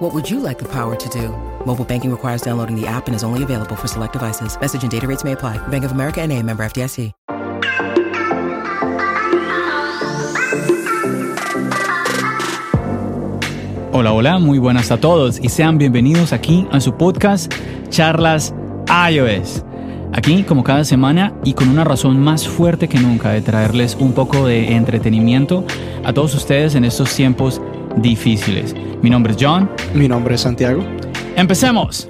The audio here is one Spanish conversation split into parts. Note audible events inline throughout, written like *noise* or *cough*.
What would you like the power to do? Mobile banking requires downloading the app and is only available for select devices. Message and data rates may apply. Bank of America and a member FDIC. Hola, hola, muy buenas a todos y sean bienvenidos aquí a su podcast Charlas iOS. Aquí, como cada semana, y con una razón más fuerte que nunca de traerles un poco de entretenimiento a todos ustedes en estos tiempos difíciles. Mi nombre es John. Mi nombre es Santiago. ¡Empecemos!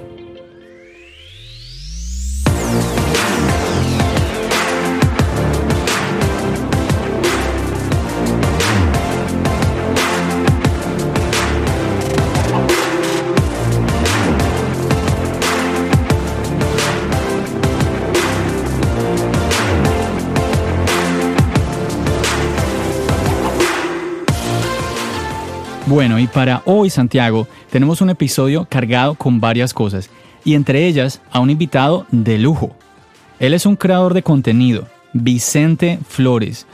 Bueno, y para hoy, Santiago, tenemos un episodio cargado con varias cosas, y entre ellas a un invitado de lujo. Él es un creador de contenido, Vicente Flores,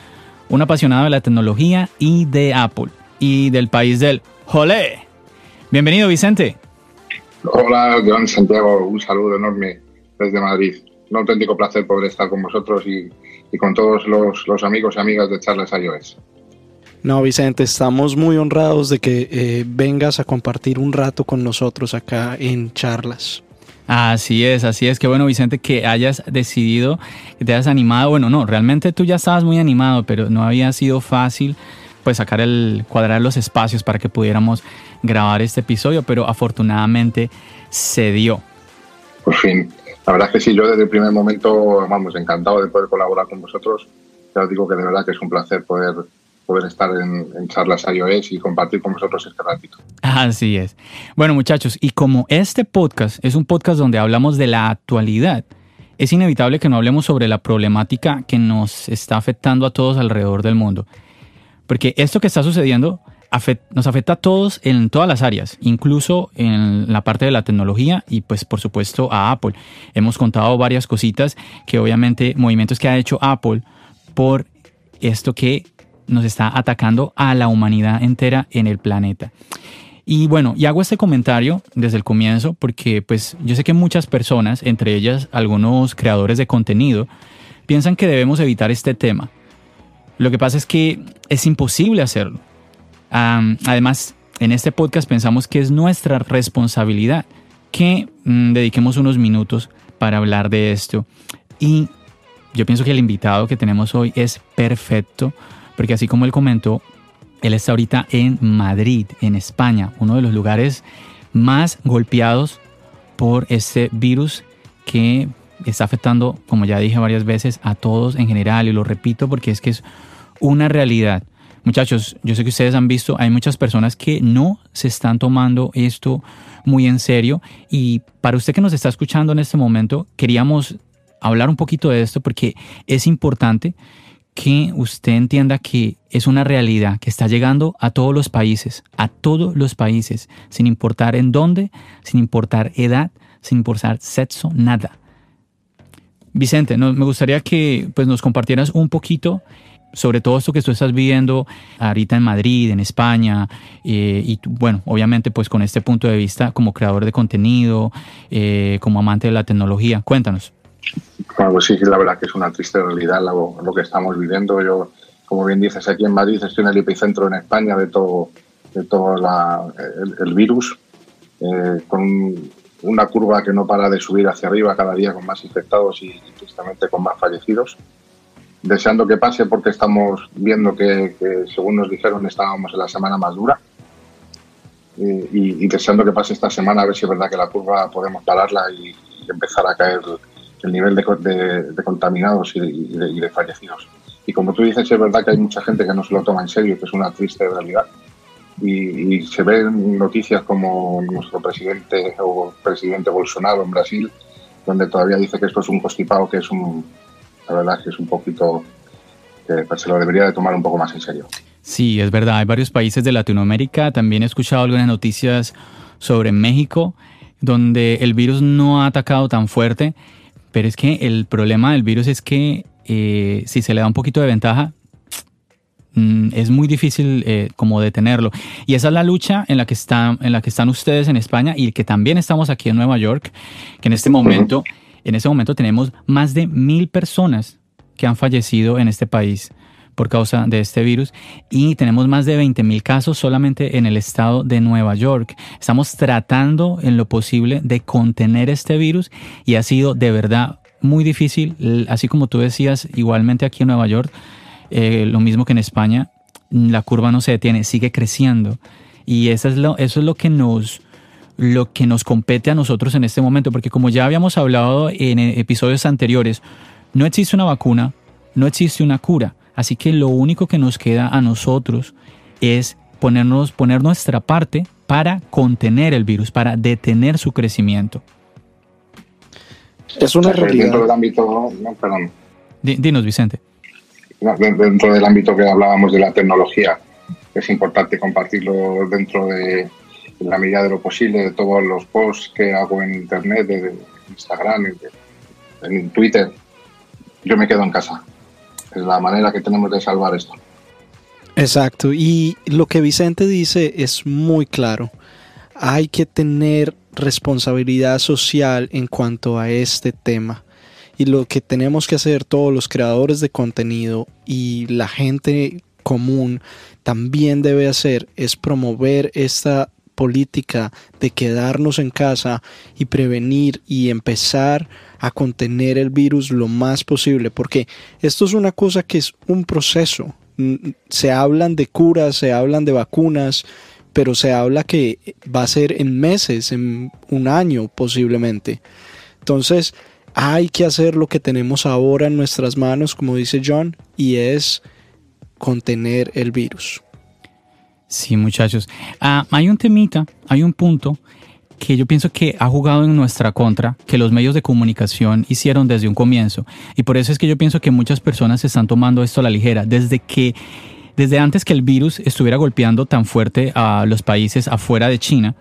un apasionado de la tecnología y de Apple, y del país del Jolé. Bienvenido, Vicente. Hola, John Santiago, un saludo enorme desde Madrid. Un auténtico placer poder estar con vosotros y, con todos los, amigos y amigas de Charlas iOS. No, Vicente, estamos muy honrados de que eh, vengas a compartir un rato con nosotros acá en charlas. Así es, así es. Qué bueno, Vicente, que hayas decidido, que te hayas animado. Bueno, no, realmente tú ya estabas muy animado, pero no había sido fácil pues sacar el, cuadrar los espacios para que pudiéramos grabar este episodio, pero afortunadamente se dio. Por fin. La verdad es que sí, yo desde el primer momento, vamos, encantado de poder colaborar con vosotros. Ya os digo que de verdad que es un placer poder poder estar en, charlas iOS y compartir con vosotros este ratito. Así es. Bueno, muchachos, y como este podcast es un podcast donde hablamos de la actualidad, es inevitable que no hablemos sobre la problemática que nos está afectando a todos alrededor del mundo. Porque esto que está sucediendo nos afecta a todos en todas las áreas, incluso en la parte de la tecnología y pues por supuesto a Apple. Hemos contado varias cositas que obviamente movimientos que ha hecho Apple por esto que nos está atacando a la humanidad entera en el planeta. Y bueno, y hago este comentario desde el comienzo porque pues yo sé que muchas personas, entre ellas algunos creadores de contenido, piensan que debemos evitar este tema. Lo que pasa es que es imposible hacerlo. además, en este podcast pensamos que es nuestra responsabilidad que mm, dediquemos unos minutos para hablar de esto. Y yo pienso que el invitado que tenemos hoy es perfecto porque así como él comentó, él está ahorita en Madrid, en España, uno de los lugares más golpeados por este virus que está afectando, como ya dije varias veces, a todos en general. Y lo repito porque es que es una realidad. Muchachos, yo sé que ustedes han visto, hay muchas personas que no se están tomando esto muy en serio. Y para usted que nos está escuchando en este momento, queríamos hablar un poquito de esto porque es importante que usted entienda que es una realidad que está llegando a todos los países, a todos los países, sin importar en dónde, sin importar edad, sin importar sexo, nada. Vicente, me gustaría que pues, nos compartieras un poquito sobre todo esto que tú estás viviendo ahorita en Madrid, en España, eh, y bueno, obviamente pues con este punto de vista como creador de contenido, eh, como amante de la tecnología. Cuéntanos. Bueno, pues sí, la verdad que es una triste realidad lo, que estamos viviendo. Yo, como bien dices, aquí en Madrid estoy en el epicentro en España de todo, de todo el, virus, eh, con una curva que no para de subir hacia arriba cada día con más infectados y, tristemente con más fallecidos. Deseando que pase porque estamos viendo que, según nos dijeron, estábamos en la semana más dura. Y, deseando que pase esta semana a ver si es verdad que la curva podemos pararla y empezar a caer el nivel de, contaminados y de, fallecidos. Y como tú dices, es verdad que hay mucha gente que no se lo toma en serio, que es una triste realidad. Y, se ven noticias como nuestro presidente o presidente Bolsonaro en Brasil, donde todavía dice que esto es un constipado, que es un, la verdad que es un poquito que pues, se lo debería de tomar un poco más en serio. Sí, es verdad. Hay varios países de Latinoamérica. También he escuchado algunas noticias sobre México, donde el virus no ha atacado tan fuerte. Pero es que el problema del virus es que eh, si se le da un poquito de ventaja, mm, es muy difícil eh, como detenerlo. Y esa es la lucha en la, que están, en la que están ustedes en España y que también estamos aquí en Nueva York, que en este momento, en este momento tenemos más de mil personas que han fallecido en este país por causa de este virus y tenemos más de 20 mil casos solamente en el estado de Nueva York. Estamos tratando en lo posible de contener este virus y ha sido de verdad muy difícil, así como tú decías, igualmente aquí en Nueva York, eh, lo mismo que en España, la curva no se detiene, sigue creciendo y eso es lo, eso es lo que nos lo que nos compete a nosotros en este momento, porque como ya habíamos hablado en episodios anteriores, no existe una vacuna, no existe una cura. Así que lo único que nos queda a nosotros es ponernos, poner nuestra parte para contener el virus, para detener su crecimiento. Es una realidad. Dentro del ámbito, no, perdón. Dinos, Vicente. Dentro del ámbito que hablábamos de la tecnología, es importante compartirlo dentro de la medida de lo posible, de todos los posts que hago en Internet, de Instagram, en Twitter. Yo me quedo en casa es la manera que tenemos de salvar esto. Exacto, y lo que Vicente dice es muy claro. Hay que tener responsabilidad social en cuanto a este tema. Y lo que tenemos que hacer todos los creadores de contenido y la gente común también debe hacer es promover esta política de quedarnos en casa y prevenir y empezar a contener el virus lo más posible, porque esto es una cosa que es un proceso. Se hablan de curas, se hablan de vacunas, pero se habla que va a ser en meses, en un año posiblemente. Entonces, hay que hacer lo que tenemos ahora en nuestras manos, como dice John, y es contener el virus. Sí, muchachos. Ah, hay un temita, hay un punto que yo pienso que ha jugado en nuestra contra, que los medios de comunicación hicieron desde un comienzo. Y por eso es que yo pienso que muchas personas están tomando esto a la ligera. Desde que, desde antes que el virus estuviera golpeando tan fuerte a los países afuera de China,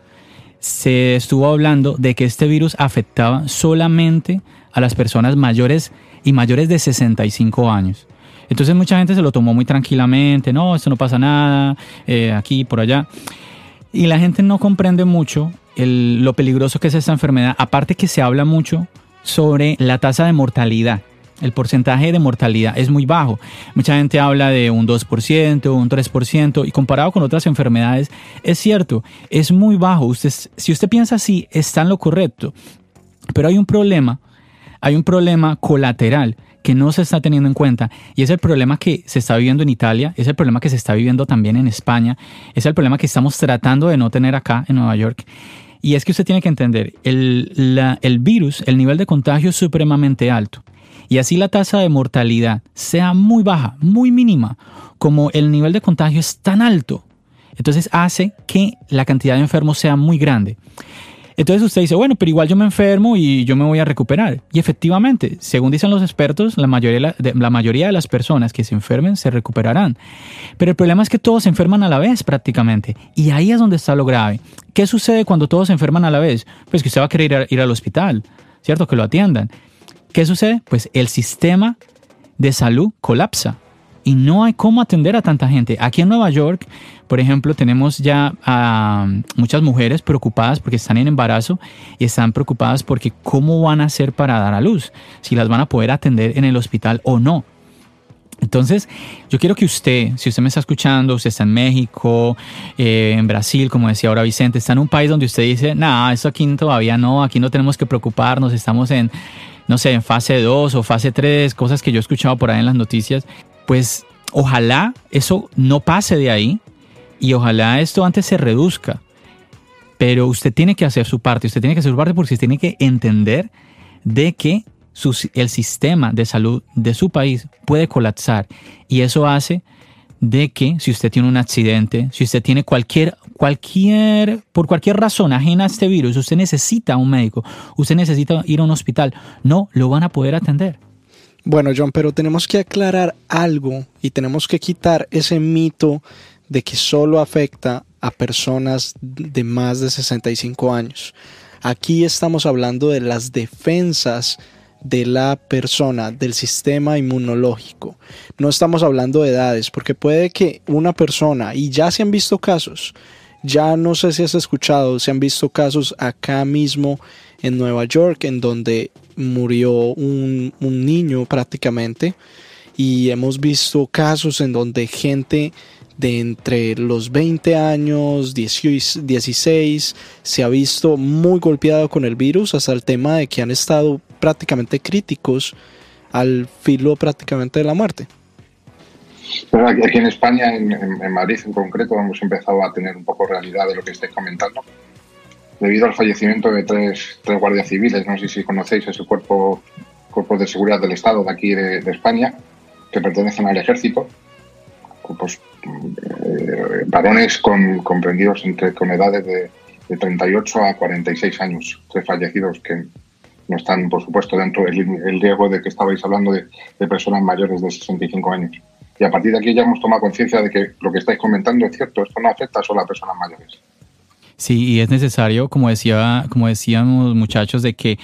se estuvo hablando de que este virus afectaba solamente a las personas mayores y mayores de 65 años. Entonces mucha gente se lo tomó muy tranquilamente, no, esto no pasa nada, eh, aquí, por allá. Y la gente no comprende mucho lo peligroso que es esta enfermedad. Aparte que se habla mucho sobre la tasa de mortalidad. El porcentaje de mortalidad es muy bajo. Mucha gente habla de un 2%, un 3%, y comparado con otras enfermedades, es cierto, es muy bajo. Usted, si usted piensa así, está en lo correcto. Pero hay un problema, hay un problema colateral que no se está teniendo en cuenta y es el problema que se está viviendo en Italia, es el problema que se está viviendo también en España, es el problema que estamos tratando de no tener acá en Nueva York. Y es que usted tiene que entender, el, el virus, el nivel de contagio es supremamente alto. Y así la tasa de mortalidad sea muy baja, muy mínima, como el nivel de contagio es tan alto, entonces hace que la cantidad de enfermos sea muy grande. Entonces usted dice, bueno, pero igual yo me enfermo y yo me voy a recuperar. Y efectivamente, según dicen los expertos, la mayoría la mayoría de las personas que se enfermen se recuperarán. Pero el problema es que todos se enferman a la vez prácticamente. Y ahí es donde está lo grave. ¿Qué sucede cuando todos se enferman a la vez? Pues que usted va a querer ir, ir al hospital, ¿cierto? Que lo atiendan. ¿Qué sucede? Pues el sistema de salud colapsa y no hay cómo atender a tanta gente. Aquí en Nueva York, por ejemplo, tenemos ya a muchas mujeres preocupadas porque están en embarazo y están preocupadas porque cómo van a hacer para dar a luz, si las van a poder atender en el hospital o no. Entonces, yo quiero que usted, si usted me está escuchando, usted está en México, eh, en Brasil, como decía ahora Vicente, está en un país donde usted dice, no, eso aquí todavía no, aquí no tenemos que preocuparnos, estamos en, no sé, en fase 2 o fase 3, cosas que yo he escuchado por ahí en las noticias pues ojalá eso no pase de ahí y ojalá esto antes se reduzca. Pero usted tiene que hacer su parte, usted tiene que hacer su parte porque usted tiene que entender de que el sistema de salud de su país puede colapsar y eso hace de que si usted tiene un accidente, si usted tiene cualquier, cualquier, por cualquier razón ajena a este virus, usted necesita un médico, usted necesita ir a un hospital, no lo van a poder atender. Bueno, John, pero tenemos que aclarar algo y tenemos que quitar ese mito de que solo afecta a personas de más de 65 años. Aquí estamos hablando de las defensas de la persona, del sistema inmunológico. No estamos hablando de edades, porque puede que una persona, y ya se han visto casos, ya no sé si has escuchado, se han visto casos acá mismo en Nueva York, en donde murió un, niño prácticamente, y hemos visto casos en donde gente de entre los 20 años, 16, se ha visto muy golpeado con el virus hasta el tema de que han estado prácticamente críticos al filo prácticamente de la muerte. aquí en España, en, Madrid en concreto, hemos empezado a tener un poco realidad de lo que estáis comentando. Debido al fallecimiento de tres, tres guardias civiles, no sé si conocéis ese cuerpo, cuerpo de seguridad del Estado de aquí de, España, que pertenecen al ejército, pues, eh, varones con, comprendidos entre, con edades de, de 38 a 46 años, tres fallecidos que no están, por supuesto, dentro del el riesgo de que estabais hablando de, personas mayores de 65 años. Y a partir de aquí ya hemos tomado conciencia de que lo que estáis comentando es cierto, esto no afecta solo a personas mayores. Sí, y es necesario, como, decía, como decíamos muchachos, de que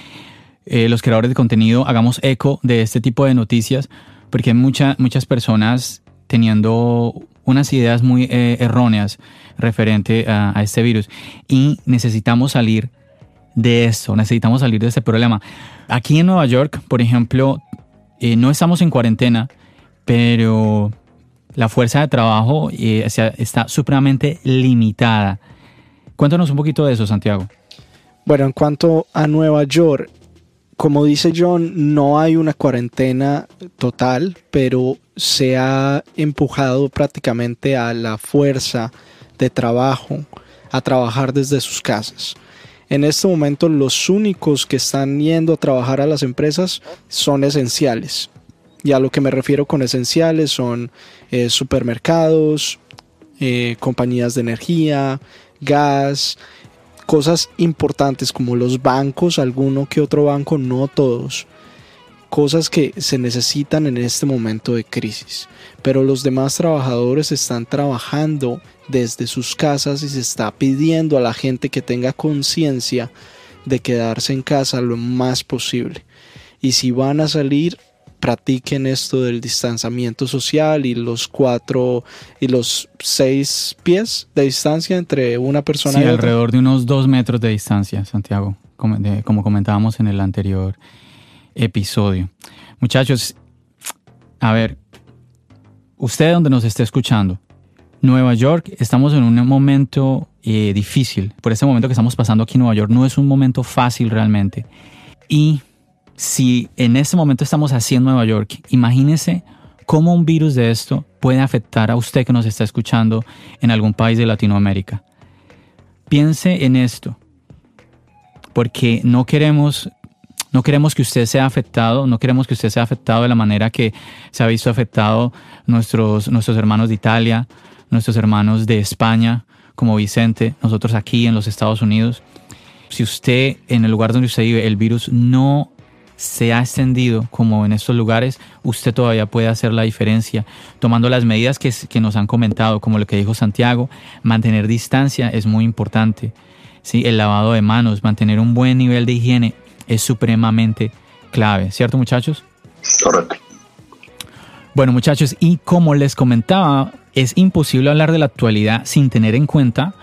eh, los creadores de contenido hagamos eco de este tipo de noticias, porque hay muchas personas teniendo unas ideas muy eh, erróneas referente a, a, este virus y necesitamos salir de eso, necesitamos salir de ese problema. Aquí en Nueva York, por ejemplo, eh, no estamos en cuarentena, pero la fuerza de trabajo eh, está supremamente limitada. Cuéntanos un poquito de eso, Santiago. Bueno, en cuanto a Nueva York, como dice John, no hay una cuarentena total, pero se ha empujado prácticamente a la fuerza de trabajo a trabajar desde sus casas. En este momento los únicos que están yendo a trabajar a las empresas son esenciales. Y a lo que me refiero con esenciales son eh, supermercados, eh, compañías de energía, gas, cosas importantes como los bancos, alguno que otro banco, no todos. Cosas que se necesitan en este momento de crisis. Pero los demás trabajadores están trabajando desde sus casas y se está pidiendo a la gente que tenga conciencia de quedarse en casa lo más posible. Y si van a salir, practiquen esto del distanciamiento social y los cuatro y los seis pies de distancia entre una persona y alrededor de unos dos metros de distancia, Santiago, como, como comentábamos en el anterior episodio. Muchachos, a ver, usted donde nos esté escuchando, Nueva York, estamos en un momento eh, difícil. Por este momento que estamos pasando aquí en Nueva York, no es un momento fácil realmente. Y si en este momento estamos así en Nueva York, imagínese cómo un virus de esto puede afectar a usted que nos está escuchando en algún país de Latinoamérica. Piense en esto, porque no queremos no queremos que usted sea afectado, no queremos que usted sea afectado de la manera que se ha visto afectado nuestros, nuestros hermanos de Italia, nuestros hermanos de España, como Vicente, nosotros aquí en los Estados Unidos. Si usted en el lugar donde usted vive, el virus no se ha extendido como en estos lugares, usted todavía puede hacer la diferencia tomando las medidas que, que nos han comentado, como lo que dijo Santiago, mantener distancia es muy importante. ¿sí? El lavado de manos, mantener un buen nivel de higiene es supremamente clave, ¿cierto muchachos? Correcto. Bueno muchachos, y como les comentaba, es imposible hablar de la actualidad sin tener en cuenta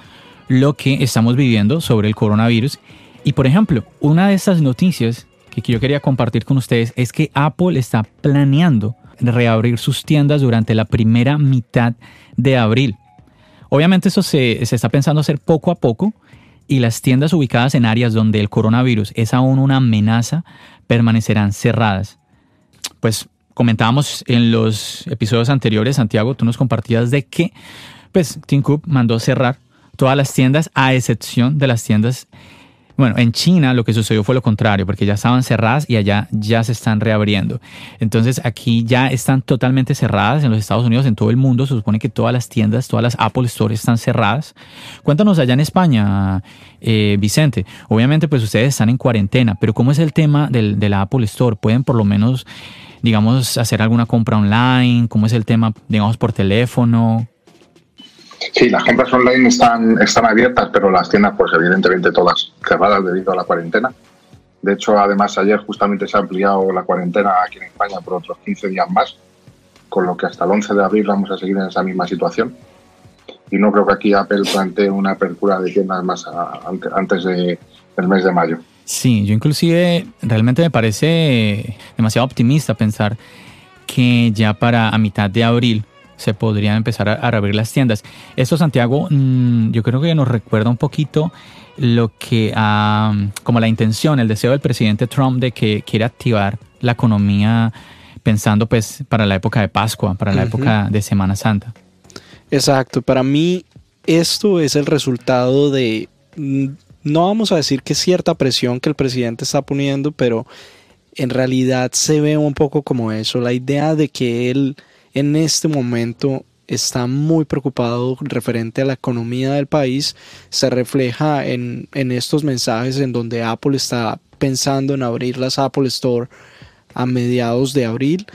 lo que estamos viviendo sobre el coronavirus. Y por ejemplo, una de estas noticias que yo quería compartir con ustedes es que Apple está planeando reabrir sus tiendas durante la primera mitad de abril. Obviamente eso se, se está pensando hacer poco a poco y las tiendas ubicadas en áreas donde el coronavirus es aún una amenaza permanecerán cerradas. Pues comentábamos en los episodios anteriores, Santiago, tú nos compartías de que pues, Tim mandó cerrar todas las tiendas a excepción de las tiendas bueno, en China lo que sucedió fue lo contrario, porque ya estaban cerradas y allá ya se están reabriendo. Entonces aquí ya están totalmente cerradas en los Estados Unidos, en todo el mundo. Se supone que todas las tiendas, todas las Apple Stores están cerradas. Cuéntanos allá en España, eh, Vicente. Obviamente pues ustedes están en cuarentena, pero ¿cómo es el tema del, de la Apple Store? ¿Pueden por lo menos digamos, hacer alguna compra online? ¿Cómo es el tema, digamos, por teléfono? Sí, las compras online están, están abiertas, pero las tiendas, pues evidentemente todas cerradas debido a la cuarentena. De hecho, además, ayer justamente se ha ampliado la cuarentena aquí en España por otros 15 días más, con lo que hasta el 11 de abril vamos a seguir en esa misma situación. Y no creo que aquí Apple plantee una apertura de tiendas más antes de, del mes de mayo. Sí, yo inclusive realmente me parece demasiado optimista pensar que ya para a mitad de abril se podrían empezar a, reabrir las tiendas. Esto, Santiago, mm, yo creo que nos recuerda un poquito lo que, como la intención, el deseo del presidente Trump de que quiere activar la economía pensando pues para la época de Pascua, para la época de Semana Santa. Exacto, para mí esto es el resultado de, mm, no vamos a decir que cierta presión que el presidente está poniendo, pero en realidad se ve un poco como eso, la idea de que él en este momento está muy preocupado referente a la economía del país. Se refleja en, estos mensajes en donde Apple está pensando en abrir las Apple Store a mediados de abril.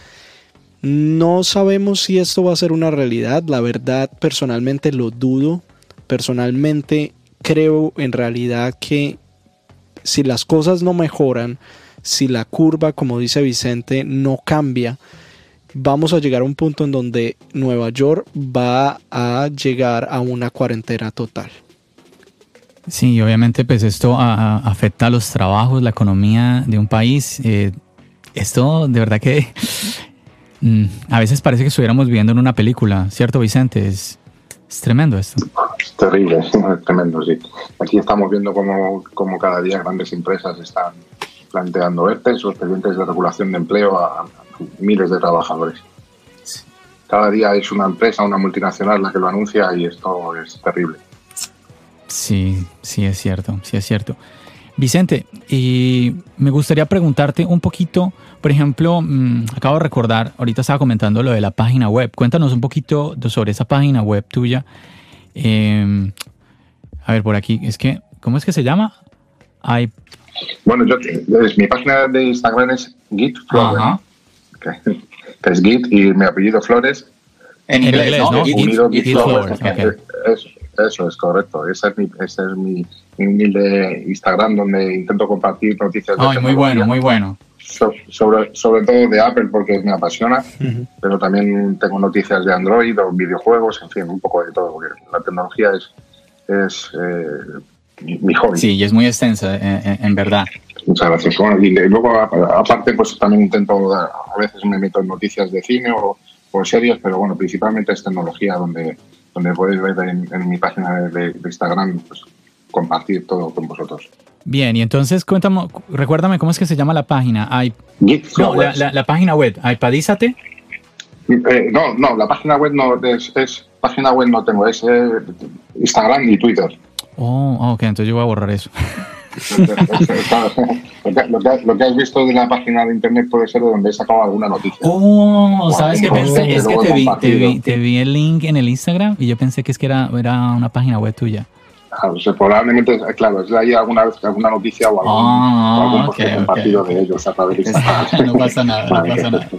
No sabemos si esto va a ser una realidad, la verdad personalmente lo dudo, personalmente creo en realidad que si las cosas no mejoran, si la curva, como dice Vicente, no cambia, vamos a llegar a un punto en donde Nueva York va a llegar a una cuarentena total. Sí, obviamente pues esto afecta a los trabajos, la economía de un país. Eh, esto de verdad que *laughs* mm, a veces parece que estuviéramos viviendo en una película, ¿cierto Vicente? Es, tremendo esto. Es terrible, *laughs* es tremendo, sí. Aquí estamos viendo cómo, cómo cada día grandes empresas están planteando ERTES o expedientes de regulación de empleo a, miles de trabajadores. Cada día es una empresa, una multinacional la que lo anuncia y esto es terrible. Sí, sí es cierto, sí es cierto. Vicente, y me gustaría preguntarte un poquito, por ejemplo, mm, acabo de recordar, ahorita estaba comentando lo de la página web. Cuéntanos un poquito sobre esa página web tuya. Em, a ver, por aquí, es que, ¿cómo es que se llama? Hay... Bueno, yo, mi página de Instagram es gitflower que es Git y mi apellido Flores. En inglés, ¿no? Unido Git, Flores. Eso, es correcto. Ese es mi, ese es mi, humilde Instagram donde intento compartir noticias. Ay, muy bueno, muy bueno. sobre, sobre todo de Apple porque me apasiona, pero también tengo noticias de Android o videojuegos, en fin, un poco de todo, porque la tecnología es, es eh, mi hobby. Sí, y es muy extensa, eh, en verdad. Muchas gracias. y luego, aparte, pues también intento, a veces me meto en noticias de cine o, series, pero bueno, principalmente es tecnología donde, donde podéis ver en, mi página de, Instagram, pues compartir todo con vosotros. Bien, y entonces cuéntame, recuérdame cómo es que se llama la página. no, la, página web, iPadízate. Eh, no, no, la página web no es, página web no tengo, es eh, Instagram y Twitter. Oh, ok, entonces yo voy a borrar eso. lo, que, has visto de la página de internet puede ser de donde he sacado alguna noticia. Oh, ¿sabes qué pensé? Es que te vi, te vi, te, vi, el link en el Instagram y yo pensé que es que era, era una página web tuya. Claro, o probablemente, claro, es ahí alguna, alguna noticia o algún, oh, algún okay, compartido de ellos a través de Instagram. *laughs* no pasa nada, no pasa nada.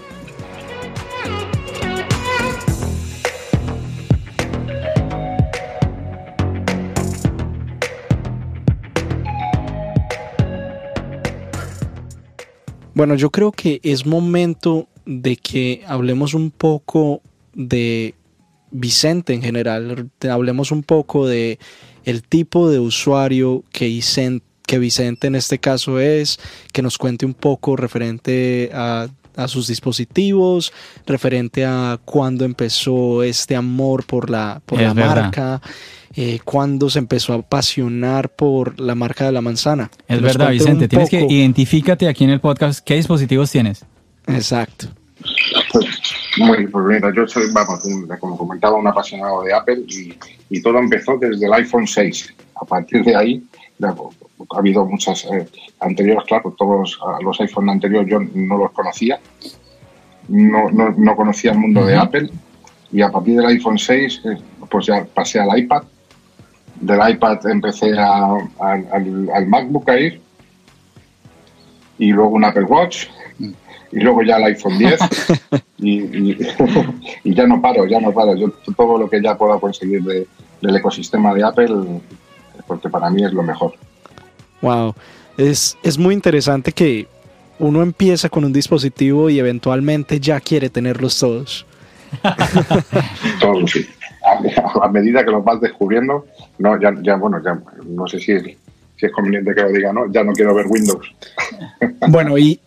Bueno, yo creo que es momento de que hablemos un poco de Vicente en general, hablemos un poco de el tipo de usuario que Vicente, que Vicente en este caso es, que nos cuente un poco referente a, sus dispositivos, referente a cuándo empezó este amor por la, por la marca eh, cuando se empezó a apasionar por la marca de la manzana. Es verdad, Vicente, tienes que identifícate aquí en el podcast qué dispositivos tienes. Exacto. Muy, pues mira, yo soy, vamos, como comentaba, un apasionado de Apple y, todo empezó desde el iPhone 6. A partir de ahí, ha habido muchas eh, anteriores, claro, todos los iPhone anteriores yo no los conocía, no, no, no conocía el mundo de Apple. Y a partir del iPhone 6 eh, pues ya pasé al iPad. Del iPad empecé al, al, MacBook Air. Y luego un Apple Watch. Y luego ya el iPhone 10 *laughs* *laughs* y, ya no paro, ya no paro. Yo todo lo que ya pueda conseguir del ecosistema de Apple, porque para mí es lo mejor. Wow, es, es muy interesante que uno empieza con un dispositivo y eventualmente ya quiere tenerlos todos. *laughs* todos, sí. A, medida que los vas descubriendo, no, ya, ya bueno, ya no sé si es, si es conveniente que lo diga, ¿no? Ya no quiero ver Windows. *laughs* Bueno, y...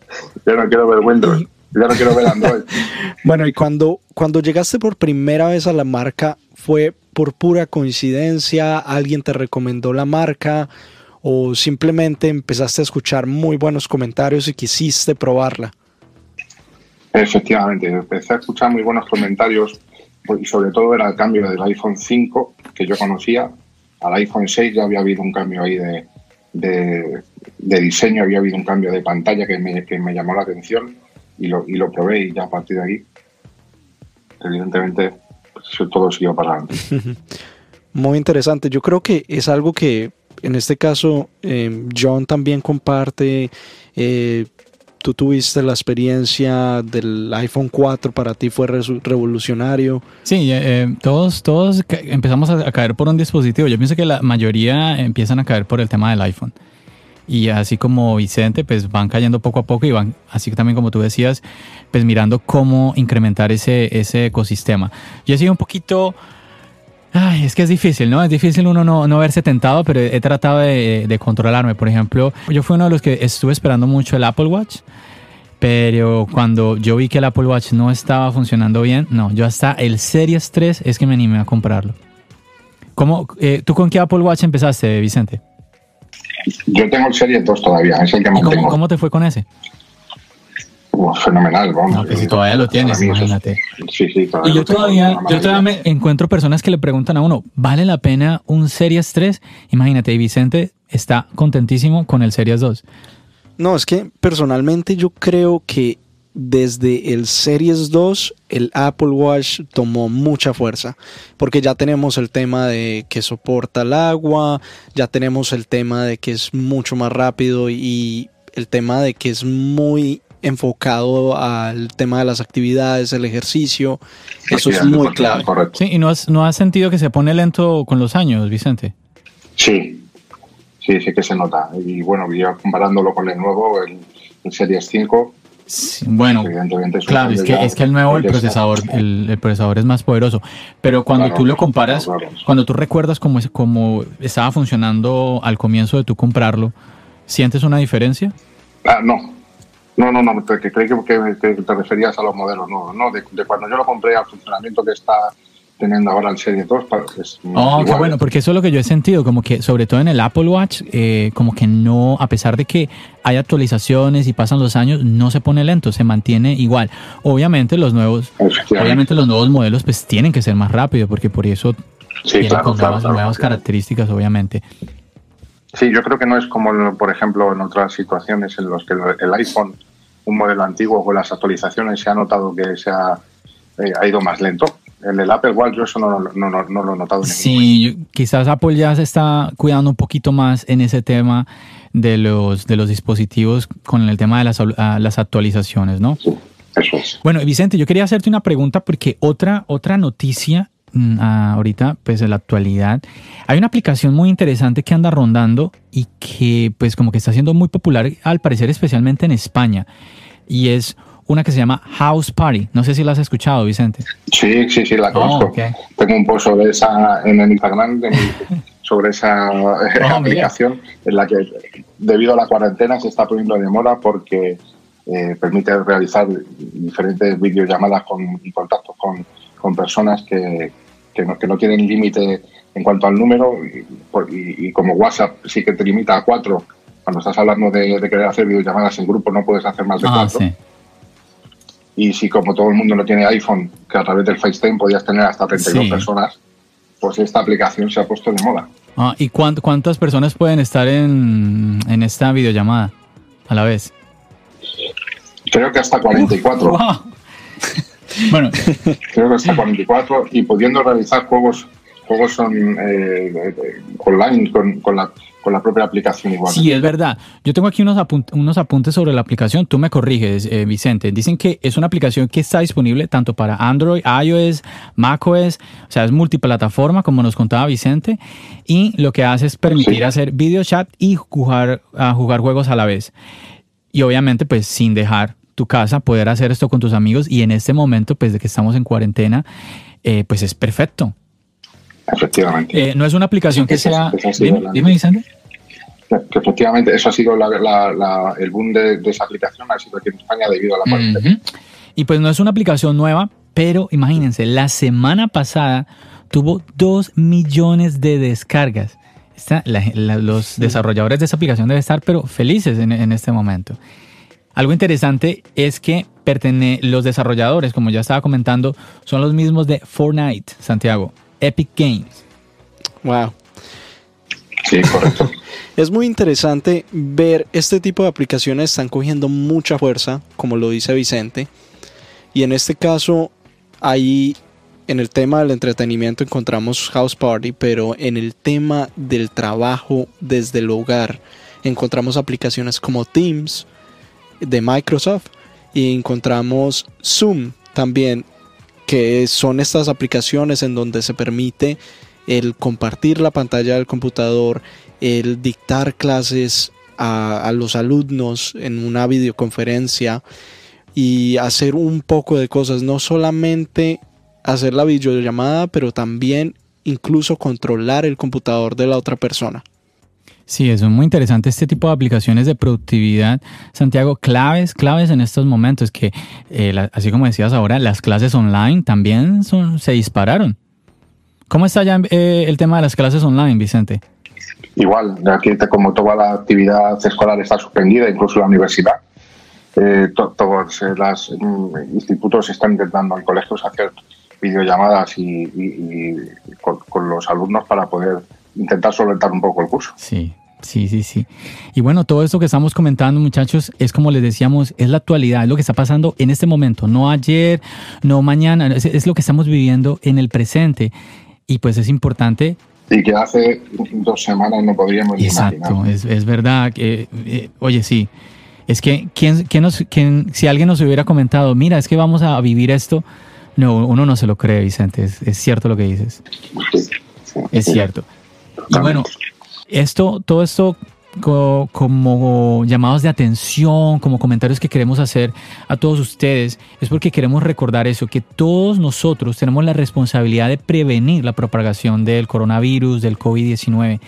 ya no quiero ver Windows. Ya no quiero ver Android. *laughs* bueno, y cuando, cuando llegaste por primera vez a la marca, ¿fue por pura coincidencia? ¿Alguien te recomendó la marca? ¿O simplemente empezaste a escuchar muy buenos comentarios y quisiste probarla? Efectivamente, empecé a escuchar muy buenos comentarios y sobre todo era el cambio del iPhone 5 que yo conocía al iPhone 6 ya había habido un cambio ahí de, de, diseño, había habido un cambio de pantalla que me, que me llamó la atención y lo, y lo probé y ya a partir de ahí, evidentemente, todo siguió para *laughs* Muy interesante. Yo creo que es algo que en este caso eh, John también comparte. Eh, tú tuviste la experiencia del iPhone 4, para ti fue revolucionario. Sí, eh, todos, todos empezamos a, caer por un dispositivo. Yo pienso que la mayoría empiezan a caer por el tema del iPhone. Y así como Vicente, pues van cayendo poco a poco y van, así también como tú decías, pues mirando cómo incrementar ese, ese ecosistema. Yo he sido un poquito... Ay, es que es difícil, ¿no? Es difícil uno no, no verse tentado, pero he tratado de, de, controlarme. Por ejemplo, yo fui uno de los que estuve esperando mucho el Apple Watch, pero cuando yo vi que el Apple Watch no estaba funcionando bien, no, yo hasta el Series 3 es que me animé a comprarlo. ¿Cómo, eh, ¿Tú con qué Apple Watch empezaste, Vicente? Yo tengo el Series 2 todavía, es el que cómo, ¿Cómo te fue con ese? fenomenal, vamos. No, que si todavía lo tienes, imagínate. Sí, sí, todavía y yo todavía, yo todavía me encuentro personas que le preguntan a uno, ¿vale la pena un Series 3? Imagínate, y Vicente está contentísimo con el Series 2. No, es que personalmente yo creo que desde el Series 2 el Apple Watch tomó mucha fuerza porque ya tenemos el tema de que soporta el agua, ya tenemos el tema de que es mucho más rápido y el tema de que es muy enfocado al tema de las actividades, el ejercicio. Eso es muy claro. Sí, ¿y no has, no has sentido que se pone lento con los años, Vicente? Sí, sí, sí que se nota. Y bueno, ya comparándolo con el nuevo, el, Series 5, bueno, claro, es que, es que el nuevo, el procesador, el, procesador es más poderoso. Pero cuando tú lo comparas, cuando tú recuerdas cómo, cómo estaba funcionando al comienzo de tú comprarlo, ¿sientes una diferencia? Ah, no, no, no, no, que creí que, te referías a los modelos, no, no, de, cuando yo lo compré al funcionamiento que está teniendo ahora el Serie 2. Pues, oh, qué bueno, porque eso es lo que yo he sentido, como que sobre todo en el Apple Watch, eh, como que no, a pesar de que hay actualizaciones y pasan los años, no se pone lento, se mantiene igual. Obviamente los nuevos, obviamente los nuevos modelos pues tienen que ser más rápidos, porque por eso sí, claro, nuevas, características, obviamente. Sí, yo creo que no es como, por ejemplo, en otras situaciones en las que el iPhone un modelo antiguo con las actualizaciones se ha notado que se ha, eh, ha ido más lento. En el Apple Watch yo eso no, no, no, lo he notado. Sí, quizás Apple ya se está cuidando un poquito más en ese tema de los, de los dispositivos con el tema de las, las actualizaciones, ¿no? Sí, eso es. Bueno, Vicente, yo quería hacerte una pregunta porque otra, otra noticia mm, ahorita, pues en la actualidad, hay una aplicación muy interesante que anda rondando y que pues como que está siendo muy popular al parecer especialmente en España y es una que se llama House Party. No sé si la has escuchado, Vicente. Sí, sí, sí, la oh, conozco. Tengo un post sobre esa en el Instagram, *laughs* sobre esa oh, *laughs* aplicación en la que debido a la cuarentena se está poniendo de moda porque eh, permite realizar diferentes videollamadas con, y contactos con, con personas que, que, no, que no tienen límite en cuanto al número y, y, como WhatsApp sí que te limita a cuatro cuando estás hablando de, querer hacer videollamadas en grupo no puedes hacer más de ah, cuatro. Y si como todo el mundo no tiene iPhone, que a través del FaceTime podías tener hasta 32 personas, pues esta aplicación se ha puesto de moda. Ah, ¿Y cuántas personas pueden estar en, en, esta videollamada a la vez? Creo que hasta 44. *laughs* bueno. Creo que hasta 44 y pudiendo realizar juegos juegos son eh, online con, con, la, con la propia aplicación igual. Sí, es verdad. Yo tengo aquí unos, unos apuntes sobre la aplicación. Tú me corriges, eh, Vicente. Dicen que es una aplicación que está disponible tanto para Android, iOS, macOS, o sea, es multiplataforma, como nos contaba Vicente. Y lo que hace es permitir hacer video chat y jugar, a jugar juegos a la vez. Y obviamente, pues sin dejar tu casa, poder hacer esto con tus amigos. Y en este momento, pues de que estamos en cuarentena, eh, pues es perfecto. Efectivamente. Eh, no es una aplicación que sea. Dime. Que efectivamente, eso ha sido el boom de, esa aplicación, ha sido aquí en España debido a la cuarentena. Y pues no es una aplicación nueva, pero imagínense, la semana pasada tuvo 2 millones de descargas. los desarrolladores de esa aplicación deben estar pero felices en, en este momento. Algo interesante es que los desarrolladores, como ya estaba comentando, son los mismos de Fortnite, Santiago. Epic Games. Wow. Sí, correcto. *laughs* es muy interesante ver este tipo de aplicaciones están cogiendo mucha fuerza, como lo dice Vicente. Y en este caso, ahí en el tema del entretenimiento encontramos House Party, pero en el tema del trabajo desde el hogar encontramos aplicaciones como Teams de Microsoft y encontramos Zoom también que son estas aplicaciones en donde se permite el compartir la pantalla del computador, el dictar clases a, los alumnos en una videoconferencia y hacer un poco de cosas, no solamente hacer la videollamada, pero también incluso controlar el computador de la otra persona. Sí, eso es muy interesante este tipo de aplicaciones de productividad. Santiago, claves, claves en estos momentos que, eh, así como decías ahora, las clases online también son, se dispararon. ¿Cómo está ya eh, el tema de las clases online, Vicente? Igual, aquí como toda la actividad escolar está suspendida, incluso la universidad, eh, todos los mm, institutos están intentando en colegios hacer videollamadas y, con, con, los alumnos para poder intentar solventar un poco el curso. Sí, Sí, sí, sí. Y bueno, todo esto que estamos comentando, muchachos, es como les decíamos, es la actualidad, es lo que está pasando en este momento, no ayer, no mañana, es, lo que estamos viviendo en el presente. Y pues es importante y que hace dos semanas no podríamos Exacto, es, es, verdad. Eh, oye, sí. Es que ¿quién, quién nos, quién, si alguien nos hubiera comentado, mira, es que vamos a vivir esto, no, uno no se lo cree, Vicente. Es, es cierto lo que dices. es cierto. Y bueno, esto, todo esto como llamados de atención, como comentarios que queremos hacer a todos ustedes, es porque queremos recordar eso, que todos nosotros tenemos la responsabilidad de prevenir la propagación del coronavirus, del COVID-19.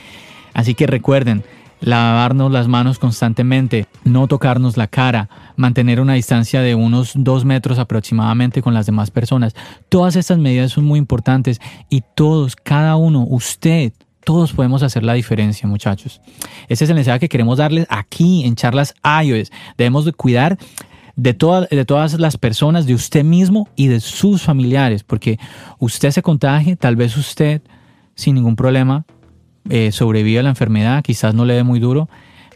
Así que recuerden, lavarnos las manos constantemente, no tocarnos la cara, mantener una distancia de unos dos metros aproximadamente con las demás personas. Todas estas medidas son muy importantes y todos, cada uno, usted, todos podemos hacer la diferencia, muchachos. Ese es el mensaje que queremos darles aquí en Charlas iOS. Debemos de cuidar de, de todas las personas, de usted mismo y de sus familiares, porque usted se contagie, tal vez usted sin ningún problema eh, sobrevive a la enfermedad, quizás no le dé muy duro,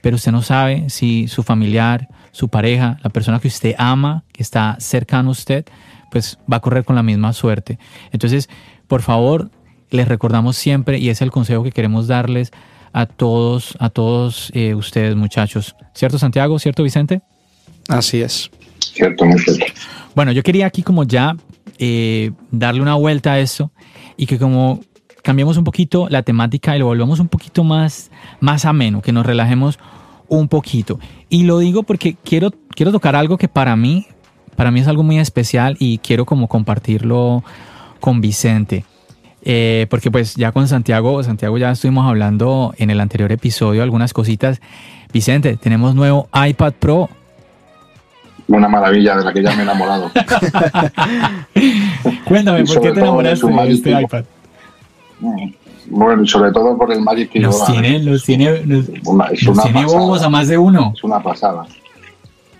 pero usted no sabe si su familiar, su pareja, la persona que usted ama, que está cercano a usted, pues va a correr con la misma suerte. Entonces, por favor, les recordamos siempre y es el consejo que queremos darles a todos, a todos eh, ustedes muchachos. ¿Cierto Santiago? ¿Cierto Vicente? Así es. Cierto, cierto. Bueno, yo quería aquí como ya eh, darle una vuelta a eso y que como cambiemos un poquito la temática y lo volvamos un poquito más, más ameno, que nos relajemos un poquito. Y lo digo porque quiero, quiero tocar algo que para mí, para mí es algo muy especial y quiero como compartirlo con Vicente. Eh, porque pues ya con Santiago, Santiago ya estuvimos hablando en el anterior episodio algunas cositas. Vicente, tenemos nuevo iPad Pro. Una maravilla de la que ya me he enamorado. *laughs* Cuéntame, ¿por qué te enamoraste de este iPad? Bueno, y sobre todo por el Magic que los tiene, los tiene, los, tiene bobos a más de uno. Es una pasada.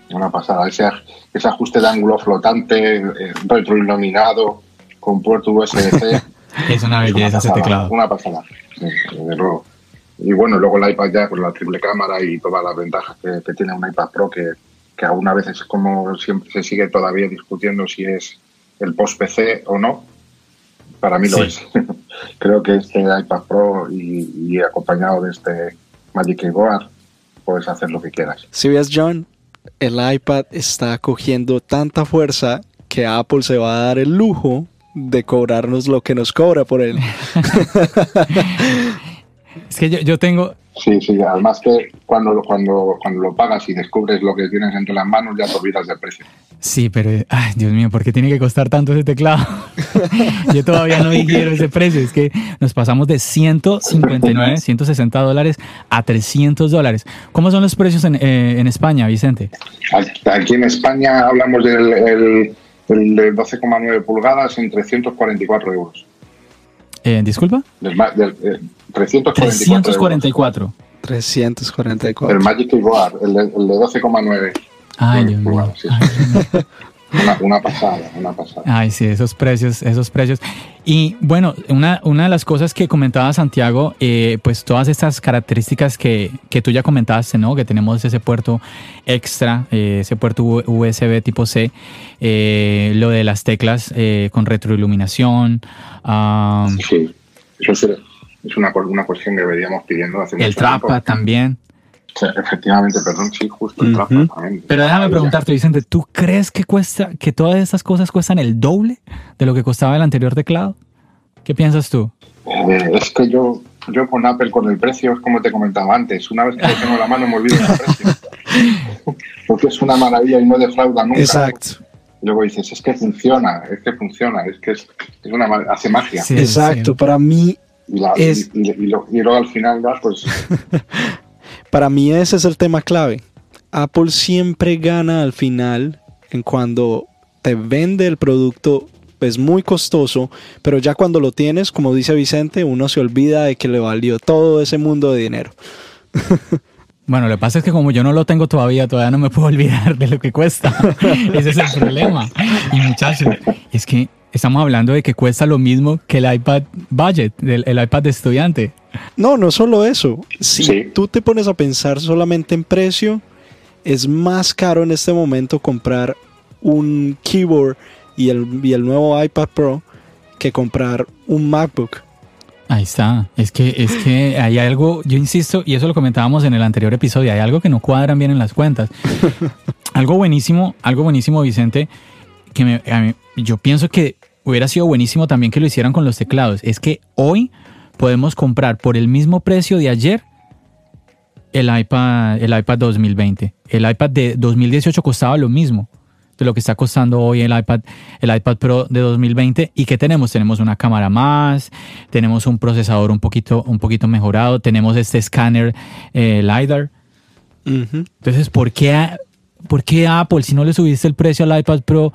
Una pasada. Ese, ese ajuste de ángulo flotante, eh, retroiluminado, con puerto USB-C. *laughs* Es una belleza ese teclado. Una pasada, Y bueno, luego el iPad ya con la triple cámara y todas las ventajas que, tiene un iPad Pro, que, que aún a veces como siempre se sigue todavía discutiendo si es el post-PC o no. Para mí lo es. *laughs* Creo que este iPad Pro y, acompañado de este Magic Keyboard, puedes hacer lo que quieras. Si ves, John, el iPad está cogiendo tanta fuerza que Apple se va a dar el lujo de cobrarnos lo que nos cobra por él. *laughs* es que yo, yo tengo, Sí, sí, además que cuando, cuando, cuando lo pagas y descubres lo que tienes entre las manos, ya te olvidas del precio. Sí, pero, ay, Dios mío, ¿por qué tiene que costar tanto ese teclado? *laughs* Yo todavía no digiero ese precio. Es que nos pasamos de 159, 160 dólares a 300 dólares. ¿Cómo son los precios en, eh, en España, Vicente? Aquí en España hablamos del el, el de 12,9 pulgadas en 344 euros. Eh, ¿Disculpa? Del, del, eh, 344. 344. 344. El Magic Keyboard, el de, el de 12,9. Ay, Dios mío. pulgadas, sí. *laughs* Una, una pasada, una pasada. Ay, sí, esos precios, esos precios. Y bueno, una, una de las cosas que comentaba Santiago, eh, pues todas estas características que, que tú ya comentaste, ¿no? Que tenemos ese puerto extra, eh, ese puerto USB tipo C, eh, lo de las teclas eh, con retroiluminación, ah, Sí, eso es, una, una cuestión que veníamos pidiendo hace el mucho tiempo. trapa también. Efectivamente, perdón, sí, justo el trapa también. Pero déjame preguntarte, Vicente, ¿tú crees que cuesta, que todas estas cosas cuestan el doble de lo que costaba el anterior teclado? ¿Qué piensas tú? Eh, es que yo, yo con Apple, con el precio, es como te comentaba antes. Una vez que lo tengo en la mano, me olvido del precio. *laughs* Porque es una maravilla y no defrauda nunca. Exacto. Luego dices, es que funciona, es que funciona, es que es, es una hace magia. Sí, Exacto. sí. Para mí, Y, la- Es- y, y- y lo- y luego al final ya, pues, *laughs* para mí ese es el tema clave. Apple siempre gana al final en cuando te vende el producto es muy costoso, pero ya cuando lo tienes, como dice Vicente, uno se olvida de que le valió todo ese mundo de dinero. *laughs* Bueno, lo que pasa es que como yo no lo tengo todavía, todavía no me puedo olvidar de lo que cuesta. *laughs* Ese es el problema. Y muchachos, es que estamos hablando de que cuesta lo mismo que el iPad budget, el, el iPad de estudiante. No, no solo eso. Si Sí. tú te pones a pensar solamente en precio, es más caro en este momento comprar un keyboard y el, y el nuevo iPad Pro que comprar un MacBook. Ahí está. Es que, es que hay algo, yo insisto, y eso lo comentábamos en el anterior episodio, hay algo que no cuadran bien en las cuentas. *laughs* algo buenísimo, algo buenísimo, Vicente, que me- a mí- yo pienso que hubiera sido buenísimo también que lo hicieran con los teclados. Es que hoy podemos comprar por el mismo precio de ayer el iPad, el iPad 2020. El iPad de 2018 costaba lo mismo de lo que está costando hoy el iPad, el iPad Pro de 2020. ¿Y qué tenemos? Tenemos una cámara más, tenemos un procesador un poquito, un poquito mejorado, tenemos este escáner eh, LiDAR. Entonces, ¿por qué, ¿por qué Apple, si no le subiste el precio al iPad Pro,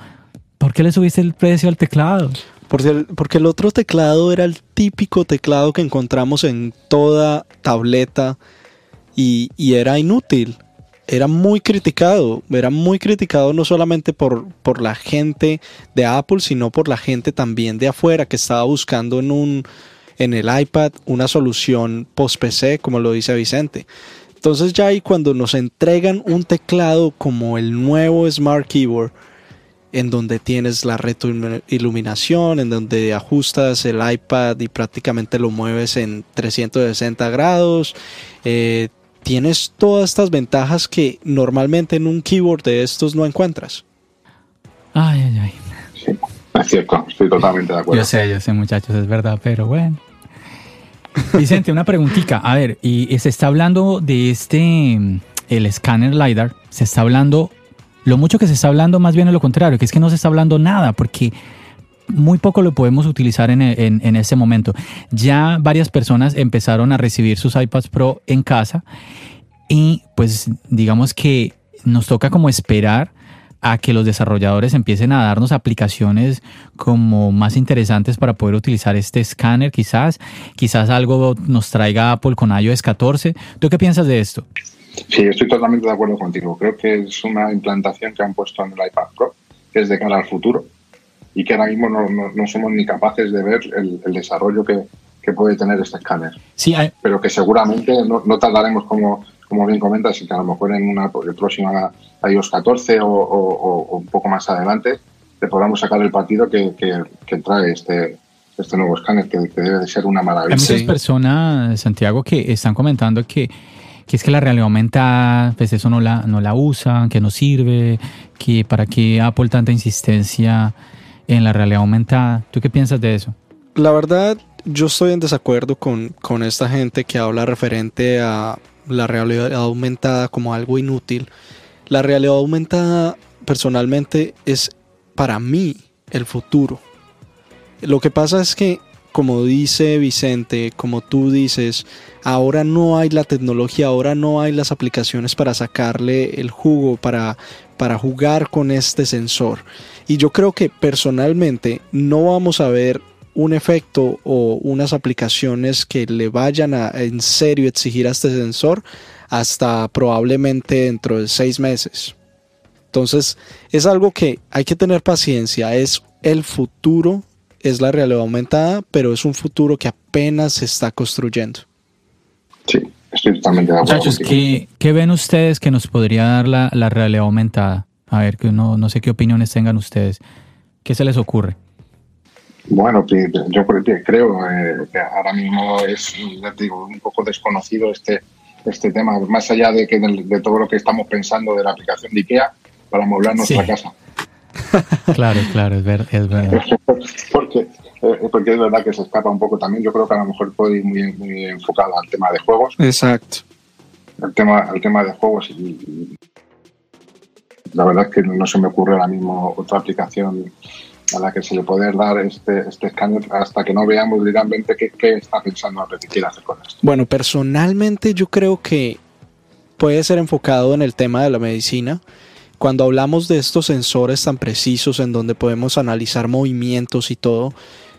¿por qué le subiste el precio al teclado? Porque el, otro teclado era el típico teclado que encontramos en toda tableta y, y era inútil. Era muy criticado. Era muy criticado no solamente por, por la gente de Apple, sino por la gente también de afuera que estaba buscando en, un, en el iPad una solución post-PC, como lo dice Vicente. Entonces ya ahí cuando nos entregan un teclado como el nuevo Smart Keyboard, en donde tienes la retroiluminación, en donde ajustas el iPad y prácticamente lo mueves en 360 grados. eh, tienes todas estas ventajas que normalmente en un keyboard de estos no encuentras. Ay, ay, ay. sí, es cierto, estoy totalmente de acuerdo. Yo sé, yo sé, muchachos, es verdad, pero bueno. Vicente, una preguntita. A ver, y se está hablando de este, el escáner LiDAR, se está hablando, lo mucho que se está hablando más bien es lo contrario, que es que no se está hablando nada, porque muy poco lo podemos utilizar en, en, en momento. Ya varias personas empezaron a recibir sus iPads Pro en casa y pues digamos que nos toca como esperar a que los desarrolladores empiecen a darnos aplicaciones como más interesantes para poder utilizar este escáner quizás, quizás algo nos traiga Apple con iOS 14. ¿Tú qué piensas de esto? Sí, estoy totalmente de acuerdo contigo. Creo que es una implantación que han puesto en el iPad Pro, que es de cara al futuro y que ahora mismo no, no- no somos ni capaces de ver el, el desarrollo que, que puede tener este escáner. Sí, hay- Pero que seguramente no, no tardaremos, como, como bien comentas, y que a lo mejor en una próxima iOS 14 o, o- o- o un poco más adelante le podamos sacar el partido que, que- que trae este, este nuevo escáner, que, que debe de ser una hay maravilla. muchas Sí. personas, Santiago, que están comentando que que es que la realidad aumentada, pues eso no la, no la usan, que no sirve, que para qué Apple tanta insistencia en la realidad aumentada. ¿Tú qué piensas de eso? La verdad, yo estoy en desacuerdo con, con esta gente que habla referente a la realidad aumentada como algo inútil. La realidad aumentada personalmente es para mí el futuro. Lo que pasa es que, como dice Vicente, como tú dices, ahora no hay la tecnología, ahora no hay las aplicaciones para sacarle el jugo, para, para jugar con este sensor. Y yo creo que personalmente no vamos a ver un efecto o unas aplicaciones que le vayan a en serio exigir a este sensor hasta probablemente dentro de seis meses. Entonces es algo que hay que tener paciencia, es el futuro, es la realidad aumentada, pero es un futuro que apenas se está construyendo. Sí, estoy totalmente de acuerdo. Muchachos, ¿qué, ¿qué, ven ustedes que nos podría dar la, la realidad aumentada? A ver, que no, no sé qué opiniones tengan ustedes. ¿Qué se les ocurre? Bueno, yo creo eh, que ahora mismo es, digo, un poco desconocido este, este tema, más allá de, que de, todo lo que estamos pensando de la aplicación de IKEA para amoblar nuestra casa. *laughs* claro, claro, es, verdad. *laughs* porque, eh, porque es verdad que se escapa un poco también. Yo creo que a lo mejor puede ir muy, muy enfocado al tema de juegos. Exacto. El tema, el tema de juegos y, la verdad es que no se me ocurre ahora mismo otra aplicación a la que se le puede dar este, este escáner hasta que no veamos realmente qué, qué está pensando a quiere hacer con esto. Bueno, personalmente yo creo que puede ser enfocado en el tema de la medicina. Cuando hablamos de estos sensores tan precisos en donde podemos analizar movimientos y todo,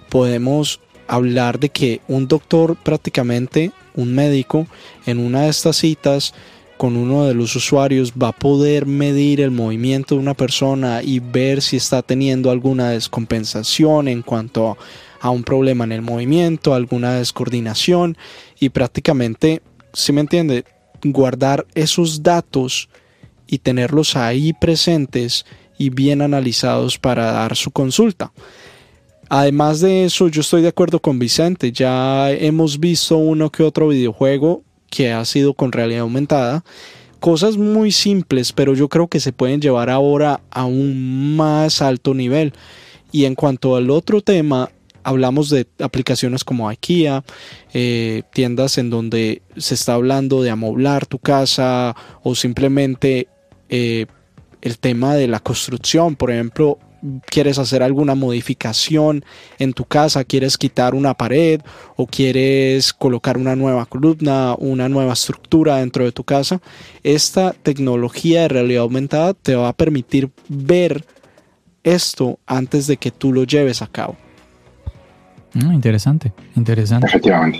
podemos hablar de que un doctor prácticamente, un médico, en una de estas citas con uno de los usuarios va a poder medir el movimiento de una persona y ver si está teniendo alguna descompensación en cuanto a un problema en el movimiento, alguna descoordinación y prácticamente, si me entiende, guardar esos datos y tenerlos ahí presentes y bien analizados para dar su consulta. Además de eso, yo estoy de acuerdo con Vicente, ya hemos visto uno que otro videojuego que ha sido con realidad aumentada. Cosas muy simples, pero yo creo que se pueden llevar ahora a un más alto nivel. Y en cuanto al otro tema, hablamos de aplicaciones como IKEA, eh, tiendas en donde se está hablando de amoblar tu casa o simplemente eh, el tema de la construcción. Por ejemplo, quieres hacer alguna modificación en tu casa, quieres quitar una pared o quieres colocar una nueva columna, una nueva estructura dentro de tu casa, esta tecnología de realidad aumentada te va a permitir ver esto antes de que tú lo lleves a cabo. Mm, interesante, interesante. Efectivamente.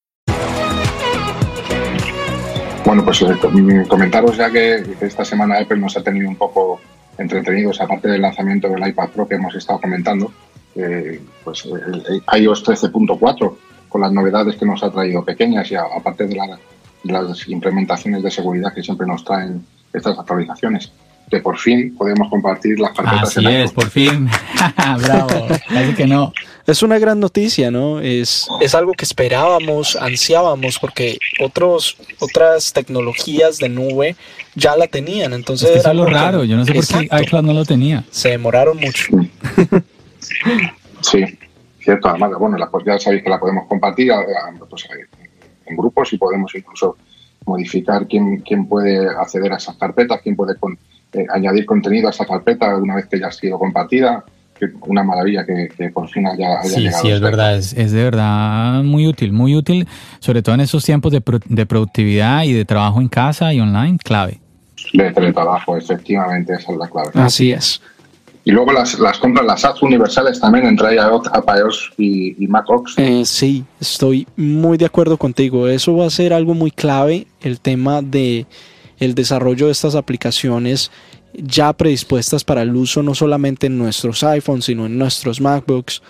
Bueno, pues eh, comentaros ya que, esta semana Apple nos ha tenido un poco entretenidos, aparte del lanzamiento del iPad Pro que hemos estado comentando, eh, pues el, iOS 13.4 con las novedades que nos ha traído pequeñas y aparte de, las implementaciones de seguridad que siempre nos traen estas actualizaciones que por fin podemos compartir las carpetas. Así es, por fin. *laughs* Bravo. Casi que no. Es una gran noticia, ¿no? Es, es algo que esperábamos, ansiábamos, porque otros, otras tecnologías de nube ya la tenían. Entonces es, que lo raro. Yo no sé por qué iCloud no lo tenía. Se demoraron mucho. sí, cierto. Además, bueno, la, pues ya sabéis que la podemos compartir pues, en grupos y podemos incluso modificar quién, quién puede acceder a esas carpetas, quién puede con, eh, añadir contenido a esa carpeta una vez que ya ha sido compartida. Una maravilla que, por fin haya, haya sí, llegado. Sí, es verdad, es, de verdad muy útil, muy útil, sobre todo en esos tiempos de, de productividad y de trabajo en casa y online, clave. de teletrabajo, efectivamente, esa es la clave. Así es. Y luego las, las compras, las apps universales también entre iOS y, y macOS. Eh, sí, estoy muy de acuerdo contigo. Eso va a ser algo muy clave, el tema de el desarrollo de estas aplicaciones ya predispuestas para el uso no solamente en nuestros iPhones, sino en nuestros MacBooks.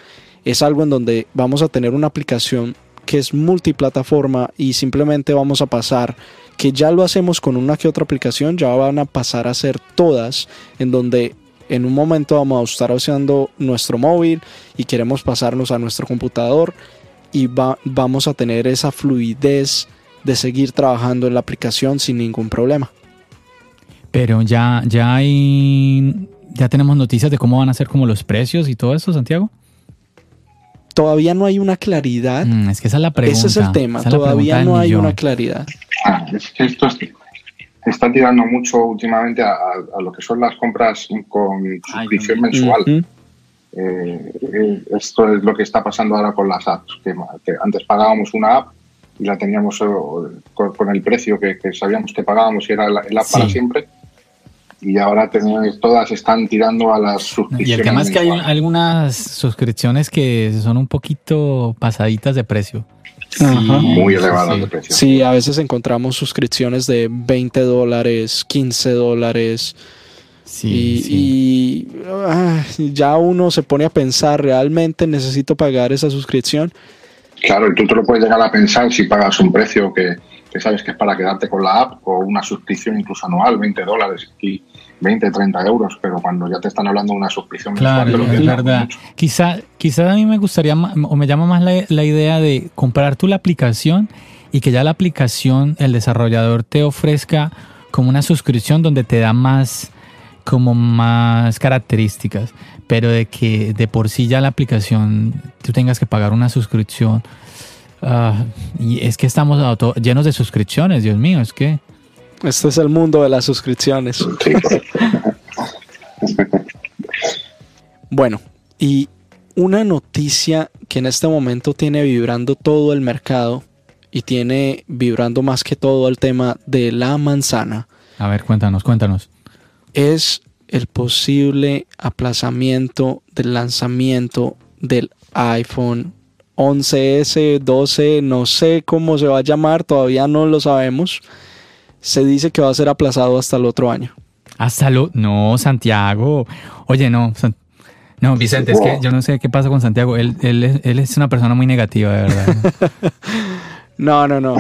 Es algo en donde vamos a tener una aplicación que es multiplataforma y simplemente vamos a pasar que ya lo hacemos con una que otra aplicación, ya van a pasar a ser todas en donde en un momento vamos a estar usando nuestro móvil y queremos pasarnos a nuestro computador y vamos a tener esa fluidez de seguir trabajando en la aplicación sin ningún problema. Pero ya, ya hay, ya tenemos noticias de cómo van a ser como los precios y todo eso, Santiago. Todavía no hay una claridad. Mm, es que esa es la pregunta. Ese es el tema. Todavía no hay una claridad. Ah, es que esto está tirando mucho últimamente a, lo que son las compras con suscripción mensual. Eh, eh, esto es lo que está pasando ahora con las apps. Que, antes pagábamos una app y la teníamos eh, con, el precio que, sabíamos que pagábamos y era el app para siempre y ahora todas están tirando a las suscripciones. Y el tema es que hay algunas suscripciones que son un poquito pasaditas de precio. muy elevadas de precio. Sí, a veces encontramos suscripciones de 20 dólares, 15 dólares. Sí, y, ah, ya uno se pone a pensar, ¿realmente necesito pagar esa suscripción? Claro, y tú te lo puedes llegar a pensar si pagas un precio que, que sabes que es para quedarte con la app o una suscripción incluso anual, 20 dólares y 20, 30 euros, pero cuando ya te están hablando de una suscripción claro, es verdad. Quizá, quizá a mí me gustaría o me llama más la, la idea de comprar tú la aplicación y que ya la aplicación, el desarrollador te ofrezca como una suscripción donde te da más como más características, pero de que de por sí ya la aplicación tú tengas que pagar una suscripción Ah, y es que estamos llenos de suscripciones, Dios mío, es que... Este es el mundo de las suscripciones. bueno, y una noticia que en este momento tiene vibrando todo el mercado y tiene vibrando más que todo el tema de la manzana. A ver, cuéntanos, cuéntanos. Es el posible aplazamiento del lanzamiento del iPhone 11S, 12, no sé cómo se va a llamar, todavía no lo sabemos. Se dice que va a ser aplazado hasta el otro año. Hasta lo... No, Santiago. Oye, no. No, Vicente, es que yo no sé qué pasa con Santiago. Él, es una persona muy negativa, de verdad. *laughs* no, no, no.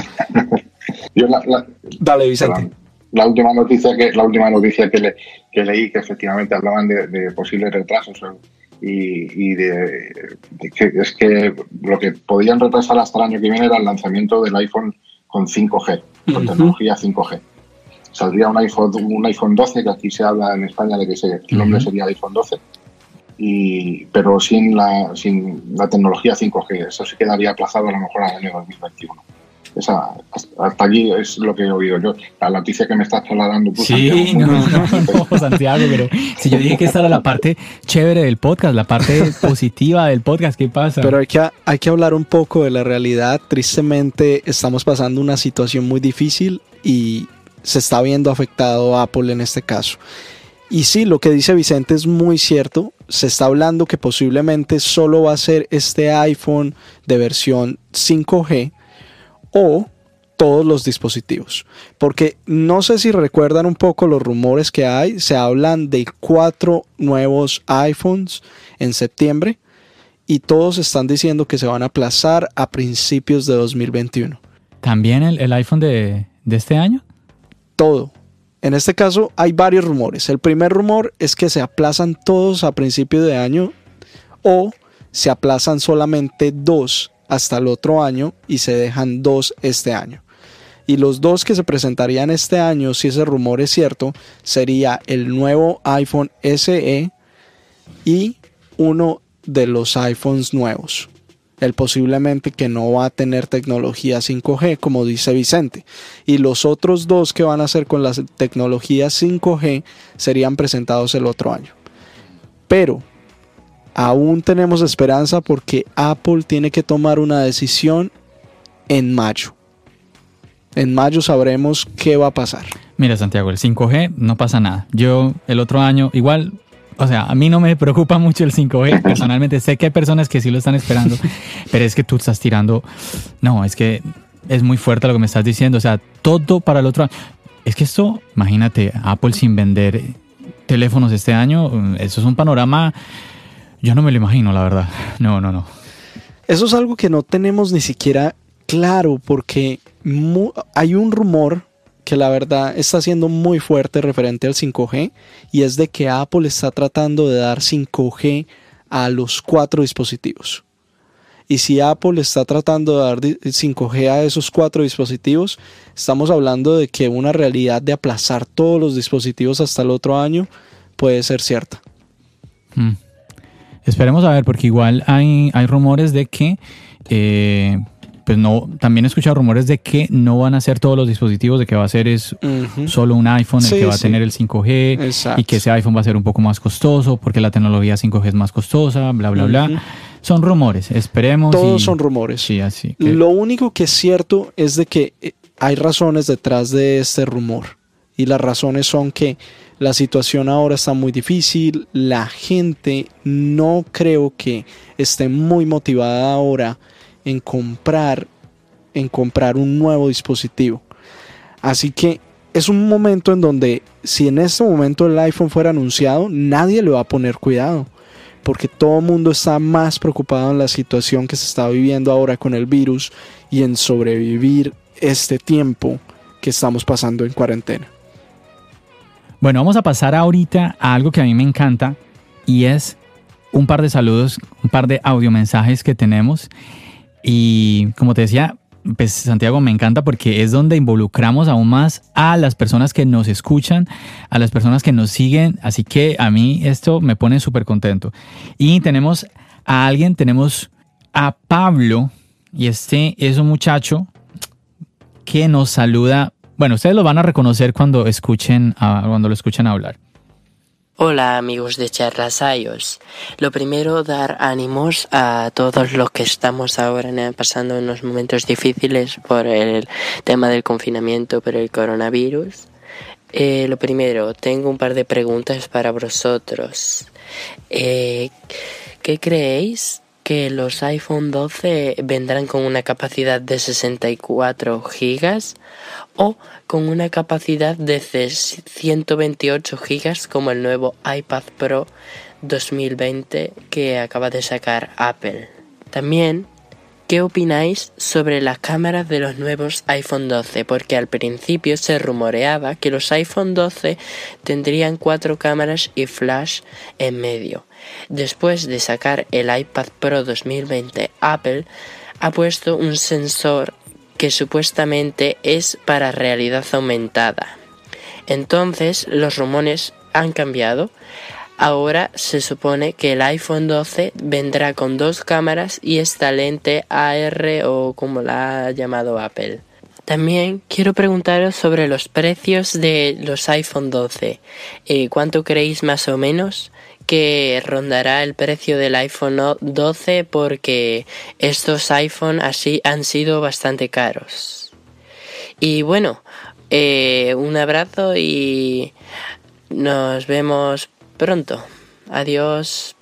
Dale, Vicente. La, última noticia que la última noticia que, leí que efectivamente hablaban de, de posibles retrasos y, de, que es que lo que podían retrasar hasta el año que viene era el lanzamiento del iPhone con 5G, con tecnología 5G. Saldría un iPhone, un iPhone 12, que aquí se habla en España de que el nombre sería iPhone 12, y, pero sin la, sin la tecnología 5G. Eso se quedaría aplazado a lo mejor al año 2021. Esa, hasta allí es lo que he oído yo. La noticia que me estás trasladando tú, Sí, no, no, *laughs* Santiago, pero si yo dije que esta era la parte chévere del podcast, la parte positiva del podcast, ¿qué pasa? Pero hay que, hay que hablar un poco de la realidad. Tristemente estamos pasando una situación muy difícil y se está viendo afectado Apple en este caso. Y sí, lo que dice Vicente es muy cierto. Se está hablando que posiblemente solo va a ser este iPhone de versión 5G o todos los dispositivos. Porque no sé si recuerdan un poco los rumores que hay. Se hablan de cuatro nuevos iPhones en septiembre y todos están diciendo que se van a aplazar a principios de 2021. ¿También el, iPhone de, de este año? Todo. En este caso hay varios rumores. El primer rumor es que se aplazan todos a principios de año o se aplazan solamente dos hasta el otro año y se dejan dos este año. Y los dos que se presentarían este año, si ese rumor es cierto, sería el nuevo iPhone SE y uno de los iPhones nuevos. El posiblemente que no va a tener tecnología 5G, como dice Vicente. Y los otros dos que van a ser con la tecnología 5G serían presentados el otro año. Pero aún tenemos esperanza porque Apple tiene que tomar una decisión en mayo. En mayo sabremos qué va a pasar. Mira, Santiago, el 5G no pasa nada. Yo el otro año, igual, o sea, a mí no me *laughs* preocupa mucho el 5G. *laughs* Personalmente sé que hay personas que sí lo están esperando, pero es que tú estás tirando. No, es que es muy fuerte lo que me estás diciendo. O sea, todo para el otro año. Es que esto, imagínate, Apple sin vender teléfonos este año, eso es un panorama. Yo no me lo imagino, la verdad. No, no, no. Eso es algo que no tenemos ni siquiera claro porque hay un rumor que la verdad está siendo muy fuerte referente al 5G y es de que Apple está tratando de dar 5G a los cuatro dispositivos. Y si Apple está tratando de dar 5G a esos cuatro dispositivos, estamos hablando de que una realidad de aplazar todos los dispositivos hasta el otro año puede ser cierta. Hmm. Esperemos a ver, porque igual hay, hay rumores de que eh, pues no, también he escuchado rumores de que no van a ser todos los dispositivos, de que va a ser es solo un iPhone el que va a tener el 5G y que ese iPhone va a ser un poco más costoso porque la tecnología 5G es más costosa, bla, bla, bla. Son rumores, esperemos. Todos son rumores. Sí, así. Lo único que es cierto es de que eh, hay razones detrás de este rumor y las razones son que la situación ahora está muy difícil, la gente no creo que esté muy motivada ahora en comprar, en comprar un nuevo dispositivo. Así que es un momento en donde si en este momento el iPhone fuera anunciado, nadie le va a poner cuidado, porque todo el mundo está más preocupado en la situación que se está viviendo ahora con el virus y en sobrevivir este tiempo que estamos pasando en cuarentena. Bueno, vamos a pasar ahorita a algo que a mí me encanta y es un par de saludos, un par de audiomensajes que tenemos y como te decía, pues Santiago me encanta porque es donde involucramos aún más a las personas que nos escuchan, a las personas que nos siguen, así que a mí esto me pone súper contento. Y tenemos a alguien, tenemos a Pablo, y este es un muchacho que nos saluda. Bueno, ustedes lo van a reconocer cuando escuchen, cuando lo escuchen hablar. Hola amigos de Charlas iOS. Lo primero, dar ánimos a todos los que estamos ahora pasando unos momentos difíciles por el tema del confinamiento, por el coronavirus. Eh, lo primero, tengo un par de preguntas para vosotros. Eh, ¿Qué creéis que los iPhone 12 vendrán con una capacidad de 64 gigas o con una capacidad de 128 GB como el nuevo iPad Pro 2020 que acaba de sacar Apple. También, ¿qué opináis sobre las cámaras de los nuevos iPhone 12? Porque al principio se rumoreaba que los iPhone 12 tendrían cuatro cámaras y flash en medio. Después de sacar el iPad Pro 2020, Apple ha puesto un sensor que supuestamente es para realidad aumentada. Entonces los rumores han cambiado. Ahora se supone que el iPhone 12 vendrá con dos cámaras y esta lente AR o como la ha llamado Apple. También quiero preguntaros sobre los precios de los iPhone 12. Eh, ¿Cuánto creéis más o menos? que rondará el precio del iPhone 12 porque estos iPhone así han sido bastante caros. Y bueno, eh, un abrazo y nos vemos pronto. Adiós.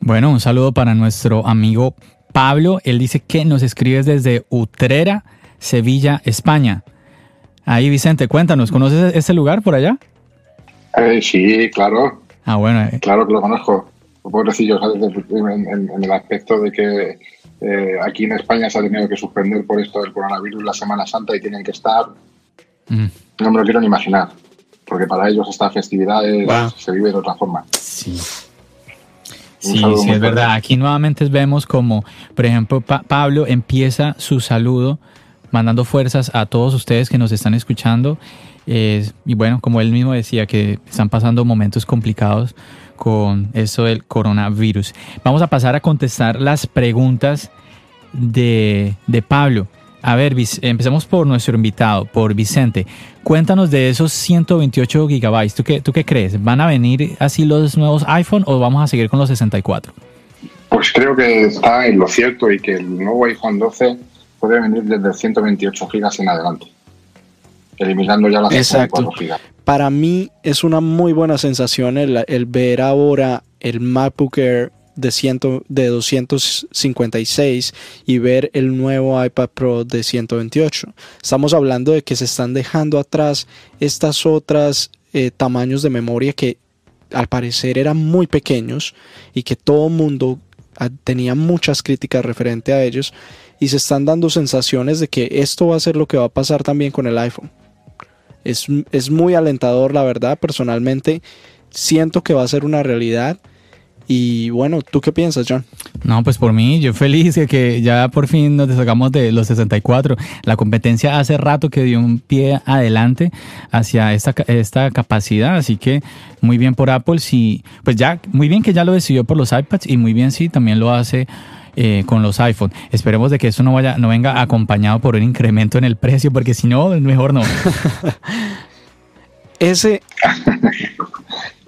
Bueno, un saludo para nuestro amigo Pablo. Él dice que nos escribes desde Utrera, Sevilla, España. Ahí, Vicente, cuéntanos, ¿conoces ese lugar por allá? Eh, sí, claro. Ah, bueno. Eh. Claro que lo conozco. Pobrecillo, en, en, el aspecto de que eh, aquí en España se ha tenido que suspender por esto del coronavirus la Semana Santa y tienen que estar. Mm. No me lo quiero ni imaginar, porque para ellos esta festividad se vive de otra forma. Sí. Sí, sí, es verdad. Aquí nuevamente vemos como, por ejemplo, Pablo empieza su saludo mandando fuerzas a todos ustedes que nos están escuchando y bueno, como él mismo decía, que están pasando momentos complicados con eso del coronavirus. Vamos a pasar a contestar las preguntas de, Pablo. A ver, empecemos por nuestro invitado, por Vicente. Cuéntanos de esos 128 gigabytes. ¿Tú qué, ¿Tú qué crees? ¿Van a venir así los nuevos iPhone o vamos a seguir con los 64? Pues creo que está en lo cierto y que el nuevo iPhone 12 puede venir desde 128 gigas en adelante eliminando ya las Exacto. Para mí es una muy buena sensación el, el ver ahora el MacBook Air de, ciento, de 256 y ver el nuevo iPad Pro de 128. Estamos hablando de que se están dejando atrás estas otras eh, tamaños de memoria que al parecer eran muy pequeños y que todo mundo ah, tenía muchas críticas referente a ellos y se están dando sensaciones de que esto va a ser lo que va a pasar también con el iPhone. Es, es muy alentador, la verdad, personalmente siento que va a ser una realidad y bueno, ¿tú qué piensas, John? No, pues por mí, yo feliz de que ya por fin nos destacamos de los 64. La competencia hace rato que dio un pie adelante hacia esta, esta capacidad, así que muy bien por Apple. Sí, pues ya, muy bien que ya lo decidió por los iPads y muy bien sí, también lo hace eh, con los iPhone. Esperemos de que eso no vaya, no venga acompañado por un incremento en el precio, porque si no, mejor no. *laughs* Ese *laughs*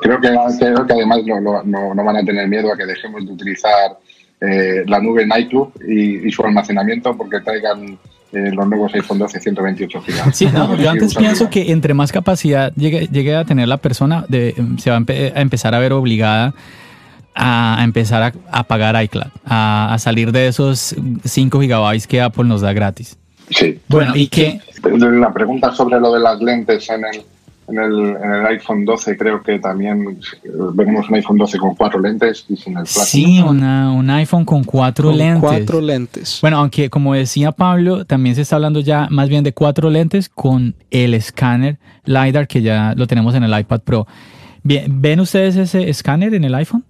Creo que, creo que además no, no, no, van a tener miedo a que dejemos de utilizar eh, la nube Nightclub y, y, su almacenamiento porque traigan eh, los nuevos iPhone 12 128 GB. Sí, no, yo antes pienso que entre más capacidad llegue, llegue a tener la persona, de, se va a, empezar a ver obligada a, empezar a, a, pagar iCloud, a, salir de esos 5 gigabytes que Apple nos da gratis. Sí. Bueno, ¿y qué? La pregunta sobre lo de las lentes en el en el, en el, iPhone 12 creo que también veremos un iPhone 12 con cuatro lentes y sin el plástico. Sí, una, un iPhone con cuatro con lentes. Cuatro lentes. Bueno, aunque como decía Pablo, también se está hablando ya más bien de cuatro lentes con el escáner LiDAR que ya lo tenemos en el iPad Pro. Bien, ¿Ven ustedes ese escáner en el iPhone?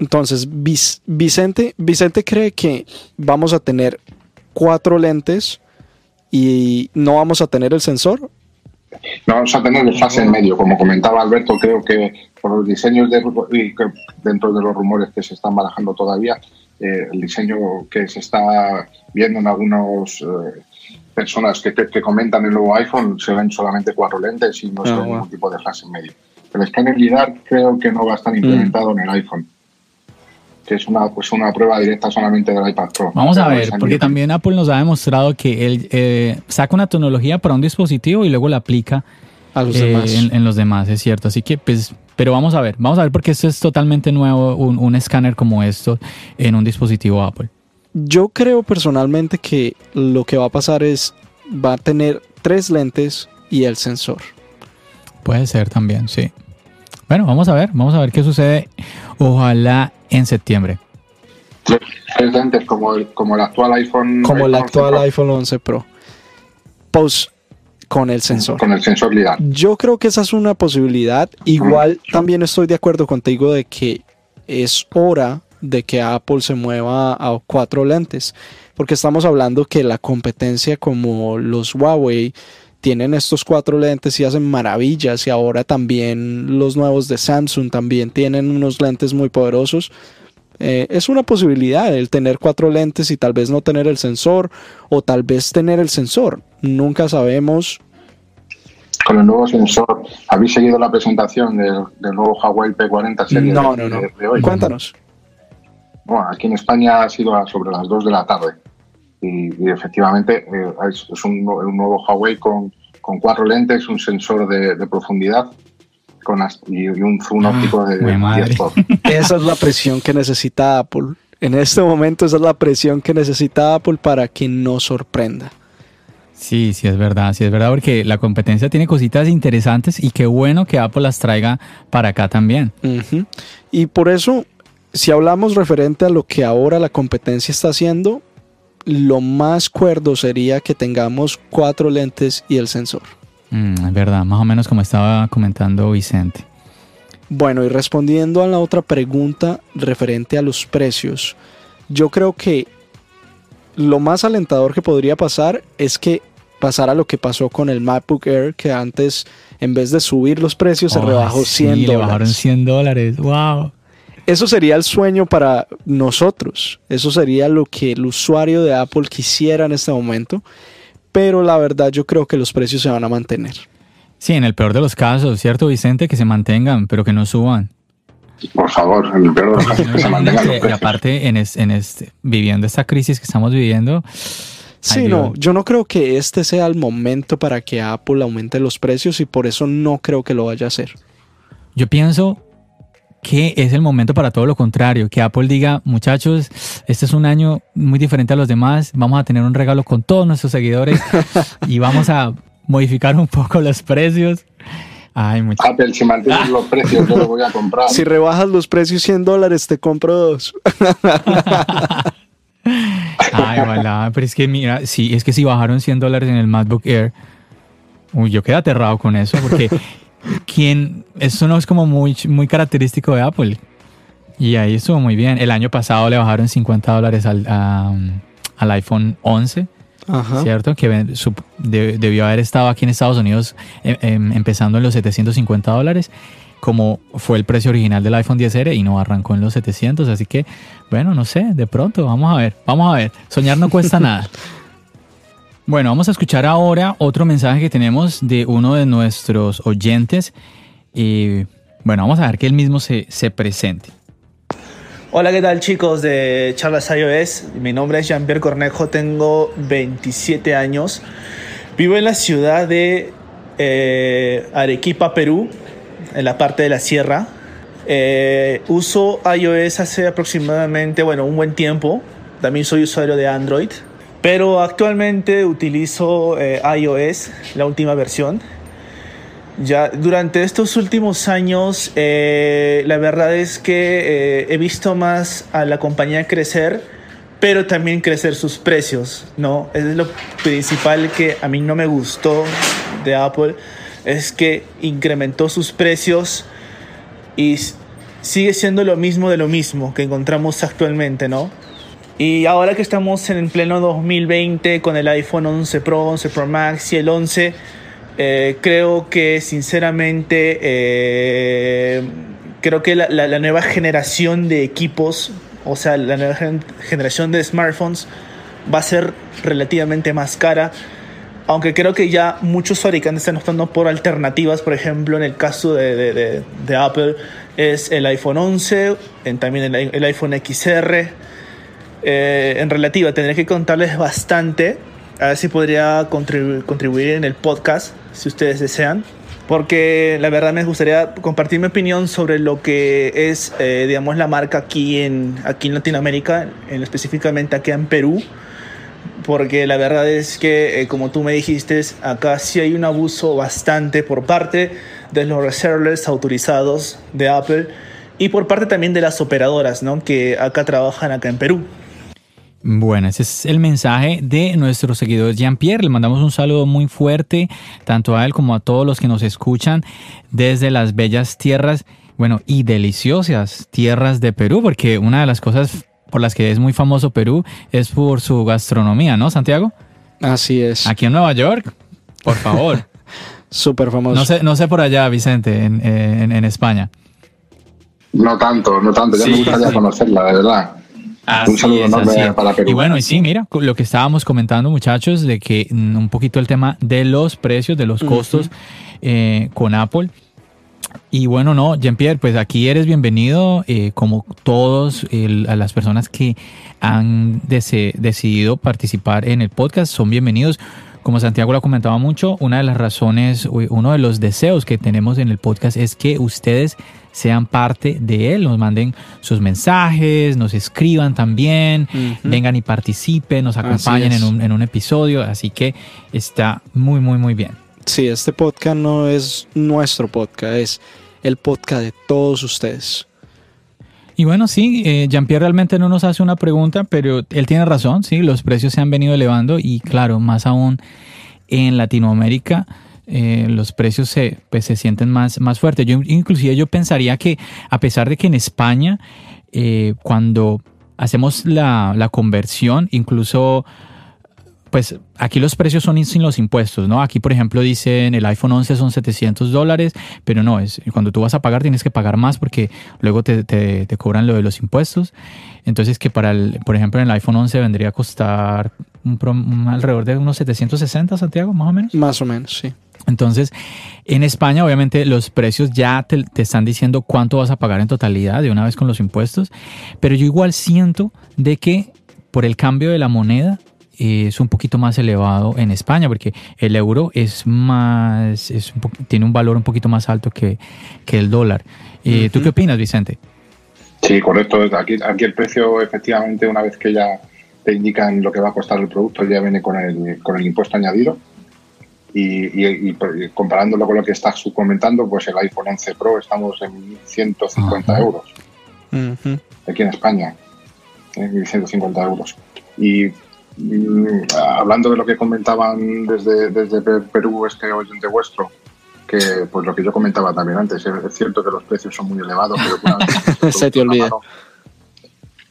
Entonces, Vicente, Vicente cree que vamos a tener cuatro lentes y no vamos a tener el sensor no vamos a tener el fase en medio. Como comentaba Alberto, creo que por los diseños de, y dentro de los rumores que se están barajando todavía, eh, el diseño que se está viendo en algunas eh, personas que, que, comentan el nuevo iPhone se ven solamente cuatro lentes y no se ah, ningún tipo de fase en medio. El escáner LIDAR creo que no va a estar implementado en el iPhone que es una, pues una prueba directa solamente del iPad Pro. Vamos a ver, porque también Apple nos ha demostrado que él eh, saca una tecnología para un dispositivo y luego la aplica a los eh, demás. En, los demás, es cierto. Así que, pues, pero vamos a ver, vamos a ver porque esto es totalmente nuevo, un, un escáner como esto en un dispositivo Apple. Yo creo personalmente que lo que va a pasar es, va a tener tres lentes y el sensor. Puede ser también, sí. Bueno, vamos a ver, vamos a ver qué sucede. Ojalá en septiembre. Como el, como el actual iPhone. Como el actual iPhone 11 Pro. Post con el sensor. Con el sensor LIDAR. Yo creo que esa es una posibilidad. Igual también estoy de acuerdo contigo de que es hora de que Apple se mueva a cuatro lentes. Porque estamos hablando que la competencia como los Huawei tienen estos cuatro lentes y hacen maravillas y ahora también los nuevos de Samsung también tienen unos lentes muy poderosos. Eh, es una posibilidad el tener cuatro lentes y tal vez no tener el sensor o tal vez tener el sensor. Nunca sabemos. Con el nuevo sensor, ¿habéis seguido la presentación del, nuevo Huawei P40 serie no, no, no. Cuéntanos. Bueno, aquí en España ha sido sobre las 2 de la tarde y, efectivamente eh, es, un, nuevo Huawei con, con, cuatro lentes, un sensor de, profundidad con, y, un zoom ah, óptico de 10 *laughs* Esa es la presión que necesita Apple. En este momento esa es la presión que necesita Apple para que nos sorprenda. Sí, sí es verdad, sí es verdad, porque la competencia tiene cositas interesantes y qué bueno que Apple las traiga para acá también. Y por eso, si hablamos referente a lo que ahora la competencia está haciendo, lo más cuerdo sería que tengamos cuatro lentes y el sensor. Mm, es verdad, más o menos como estaba comentando Vicente. Bueno, y respondiendo a la otra pregunta referente a los precios, yo creo que lo más alentador que podría pasar es que pasara lo que pasó con el MacBook Air, que antes en vez de subir los precios se rebajó 100 dólares. Le bajaron 100 dólares, wow eso sería el sueño para nosotros. Eso sería lo que el usuario de Apple quisiera en este momento. Pero la verdad yo creo que los precios se van a mantener. Sí, en el peor de los casos, ¿cierto, Vicente? Que se mantengan, pero que no suban. Por favor, en el peor de los casos que se mantengan. Y aparte, en, este, viviendo esta crisis que estamos viviendo, Sí, no, yo no creo que este sea el momento para que Apple aumente los precios y por eso no creo que lo vaya a hacer. Yo pienso que es el momento para todo lo contrario, que Apple diga, muchachos, este es un año muy diferente a los demás, vamos a tener un regalo con todos nuestros seguidores *laughs* y vamos a modificar un poco los precios. Ay, Apple, si mantienes los precios, yo lo voy a comprar. Si rebajas los precios 100 dólares, te compro dos. *laughs* Ay, ojalá. Pero es que mira, sí, es que si bajaron 100 dólares en el MacBook Air, uy, yo quedé aterrado con eso porque quien, eso no es como muy, muy característico de Apple. Y ahí estuvo muy bien. El año pasado le bajaron 50 dólares al, al iPhone 11. ¿Cierto? Que debió haber estado aquí en Estados Unidos em, em, empezando en los 750 dólares como fue el precio original del iPhone 10R y no arrancó en los 700. Así que, bueno, no sé, de pronto, vamos a ver, vamos a ver. Soñar no cuesta *laughs* nada. Bueno, vamos a escuchar ahora otro mensaje que tenemos de uno de nuestros oyentes. Y bueno, vamos a ver que él mismo se, se presente. Hola, ¿qué tal chicos de Charlas iOS? Mi nombre es Jean-Pierre Cornejo, tengo 27 años. Vivo en la ciudad de eh, Arequipa, Perú, en la parte de la sierra. Eh, uso iOS hace aproximadamente, bueno, un buen tiempo. También soy usuario de Android. Pero actualmente utilizo eh, iOS, la última versión. Ya durante estos últimos años, eh, la verdad es que he visto más a la compañía crecer, pero también crecer sus precios, ¿no? Es lo principal que a mí no me gustó de Apple es que incrementó sus precios y sigue siendo lo mismo de lo mismo que encontramos actualmente, ¿no? Y ahora que estamos en pleno 2020 con el iPhone 11 Pro, 11 Pro Max y el 11, eh, creo que sinceramente eh, creo que la, nueva generación de equipos, o sea, la nueva generación de smartphones va a ser relativamente más cara aunque creo que ya muchos fabricantes están optando por alternativas, por ejemplo, en el caso de, Apple es el iPhone 11, en, también el, iPhone XR. Eh, en relativa, tendré que contarles bastante, a ver si podría contribuir en el podcast, si ustedes desean, porque la verdad me gustaría compartir mi opinión sobre lo que es, eh, digamos, la marca aquí en, aquí en Latinoamérica, en, específicamente aquí en Perú porque la verdad es que, eh, como tú me dijiste, acá sí hay un abuso bastante por parte de los resellers autorizados de Apple y por parte también de las operadoras, ¿no? Que acá trabajan acá en Perú. Bueno, ese es el mensaje de nuestro seguidor Jean-Pierre. Le mandamos un saludo muy fuerte, tanto a él como a todos los que nos escuchan desde las bellas tierras, bueno, y deliciosas tierras de Perú, porque una de las cosas por las que es muy famoso Perú es por su gastronomía, ¿no, Santiago? Así es. Aquí en Nueva York, por favor. *laughs* Súper famoso. No sé, no sé por allá, Vicente, en, España. No tanto, no tanto. Ya me gustaría conocerla, de verdad. Un saludo enorme para Perú. Y bueno, y sí, mira, lo que estábamos comentando, muchachos, de que mm, un poquito el tema de los precios, de los costos eh, con Apple. Y bueno, no, Jean-Pierre, pues aquí eres bienvenido, eh, como todos a las personas que han decidido participar en el podcast, son bienvenidos. Como Santiago lo comentaba mucho, una de las razones, uno de los deseos que tenemos en el podcast es que ustedes sean parte de él, nos manden sus mensajes, nos escriban también, vengan y participen, nos acompañen en un, en un episodio, así que está muy, muy, muy bien. Sí, este podcast no es nuestro podcast, es el podcast de todos ustedes. Y bueno, sí, eh, Jean-Pierre realmente no nos hace una pregunta, pero él tiene razón, sí, los precios se han venido elevando y claro, más aún en Latinoamérica eh, los precios se, pues, se sienten más, más fuertes. Yo, inclusive yo pensaría que a pesar de que en España, eh, cuando hacemos la, la conversión, incluso pues aquí los precios son sin los impuestos, ¿no? Aquí, por ejemplo, dicen el iPhone 11 son 700 dólares, pero no, es cuando tú vas a pagar tienes que pagar más porque luego te, te, cobran lo de los impuestos. Entonces, que para el, por ejemplo, en el iPhone 11 vendría a costar un, alrededor de unos 760, Santiago, más o menos. Más o menos, sí. Entonces, en España, obviamente, los precios ya te, te, están diciendo cuánto vas a pagar en totalidad de una vez con los impuestos, pero yo igual siento de que por el cambio de la moneda, es un poquito más elevado en España, porque el euro es más, es tiene un valor un poquito más alto que, el dólar. Eh, ¿Tú qué opinas, Vicente? Sí, correcto. Aquí, aquí el precio, efectivamente, una vez que ya te indican lo que va a costar el producto, ya viene con el, con el impuesto añadido. Y, comparándolo con lo que estás comentando, pues el iPhone 11 Pro estamos en 150 euros aquí en España, en 150 euros. Y hablando de lo que comentaban desde, desde Perú, este oyente vuestro, que pues lo que yo comentaba también antes, es cierto que los precios son muy elevados, pero *laughs* se te olvida.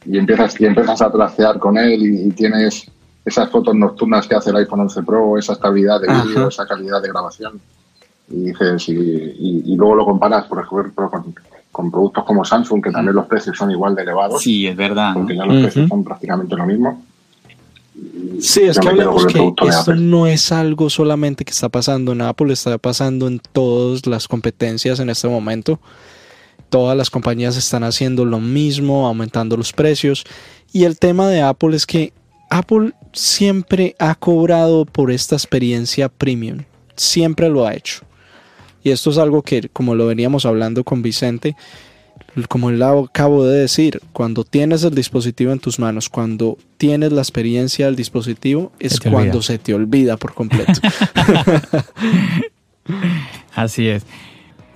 y empiezas, y empiezas a trastear con él y, tienes esas fotos nocturnas que hace el iPhone 11 Pro, esa estabilidad de vídeo, esa calidad de grabación. Y dices, y, luego lo comparas, por ejemplo, con, productos como Samsung, que también los precios son igual de elevados. Sí, es verdad. Porque ya los precios son prácticamente lo mismo. Sí, es que hablamos que esto no es algo solamente que está pasando en Apple, está pasando en todas las competencias en este momento. Todas las compañías están haciendo lo mismo, aumentando los precios. Y el tema de Apple es que Apple siempre ha cobrado por esta experiencia premium. Siempre lo ha hecho. Y esto es algo que, como lo veníamos hablando con Vicente, como él acabo de decir, cuando tienes el dispositivo en tus manos, cuando tienes la experiencia del dispositivo, es cuando se te olvida por completo. *laughs* Así es.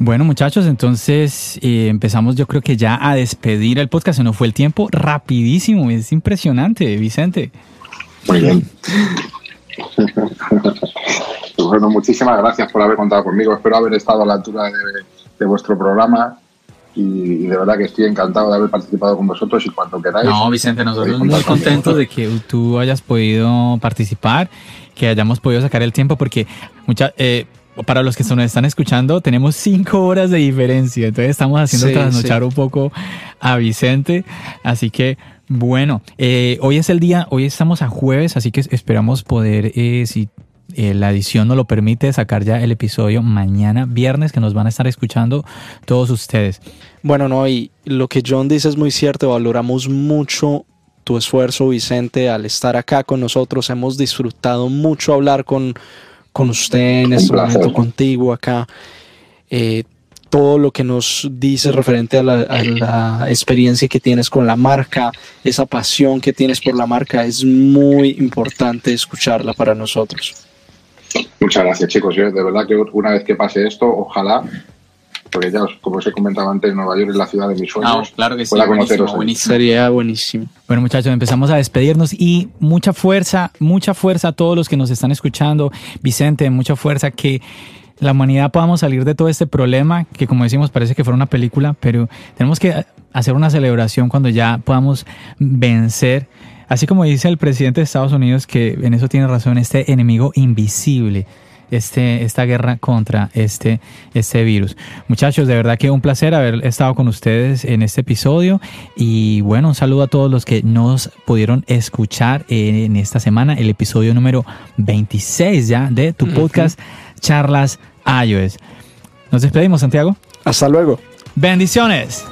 Bueno, muchachos, entonces eh, empezamos yo creo que ya a despedir el podcast. Se nos fue el tiempo rapidísimo, es impresionante, Vicente. Muy bien. *laughs* bueno, muchísimas gracias por haber contado conmigo. Espero haber estado a la altura de, vuestro programa y, de verdad que estoy encantado de haber participado con vosotros y cuando queráis. No, Vicente, nosotros muy contentos de que tú hayas podido participar, que hayamos podido sacar el tiempo porque mucha, eh, para los que nos están escuchando, tenemos cinco horas de diferencia. Entonces estamos haciendo trasnochar un poco a Vicente. Así que, bueno, eh, hoy es el día, hoy estamos a jueves, así que esperamos poder, eh, si eh, la edición nos lo permite, sacar ya el episodio mañana, viernes, que nos van a estar escuchando todos ustedes. Bueno, no, y lo que John dice es muy cierto, valoramos mucho tu esfuerzo, Vicente, al estar acá con nosotros. Hemos disfrutado mucho hablar con con usted en este momento, contigo acá. Eh, todo lo que nos dice referente a la, experiencia que tienes con la marca, esa pasión que tienes por la marca, es muy importante escucharla para nosotros. Muchas gracias, chicos. de verdad que una vez que pase esto, ojalá porque ya, como os he comentado antes, Nueva York es la ciudad de mis sueños. claro que sí, buenísimo, Sería buenísimo. Bueno, muchachos, empezamos a despedirnos y mucha fuerza, mucha fuerza a todos los que nos están escuchando. Vicente, mucha fuerza que la humanidad podamos salir de todo este problema, que como decimos parece que fuera una película, pero tenemos que hacer una celebración cuando ya podamos vencer. Así como dice el presidente de Estados Unidos, que en eso tiene razón, este enemigo invisible este, esta guerra contra este, este virus. Muchachos, de verdad que un placer haber estado con ustedes en este episodio y bueno, un saludo a todos los que nos pudieron escuchar en esta semana, el episodio número 26 ya de tu podcast Charlas iOS. Nos despedimos, Santiago. Hasta luego. Bendiciones.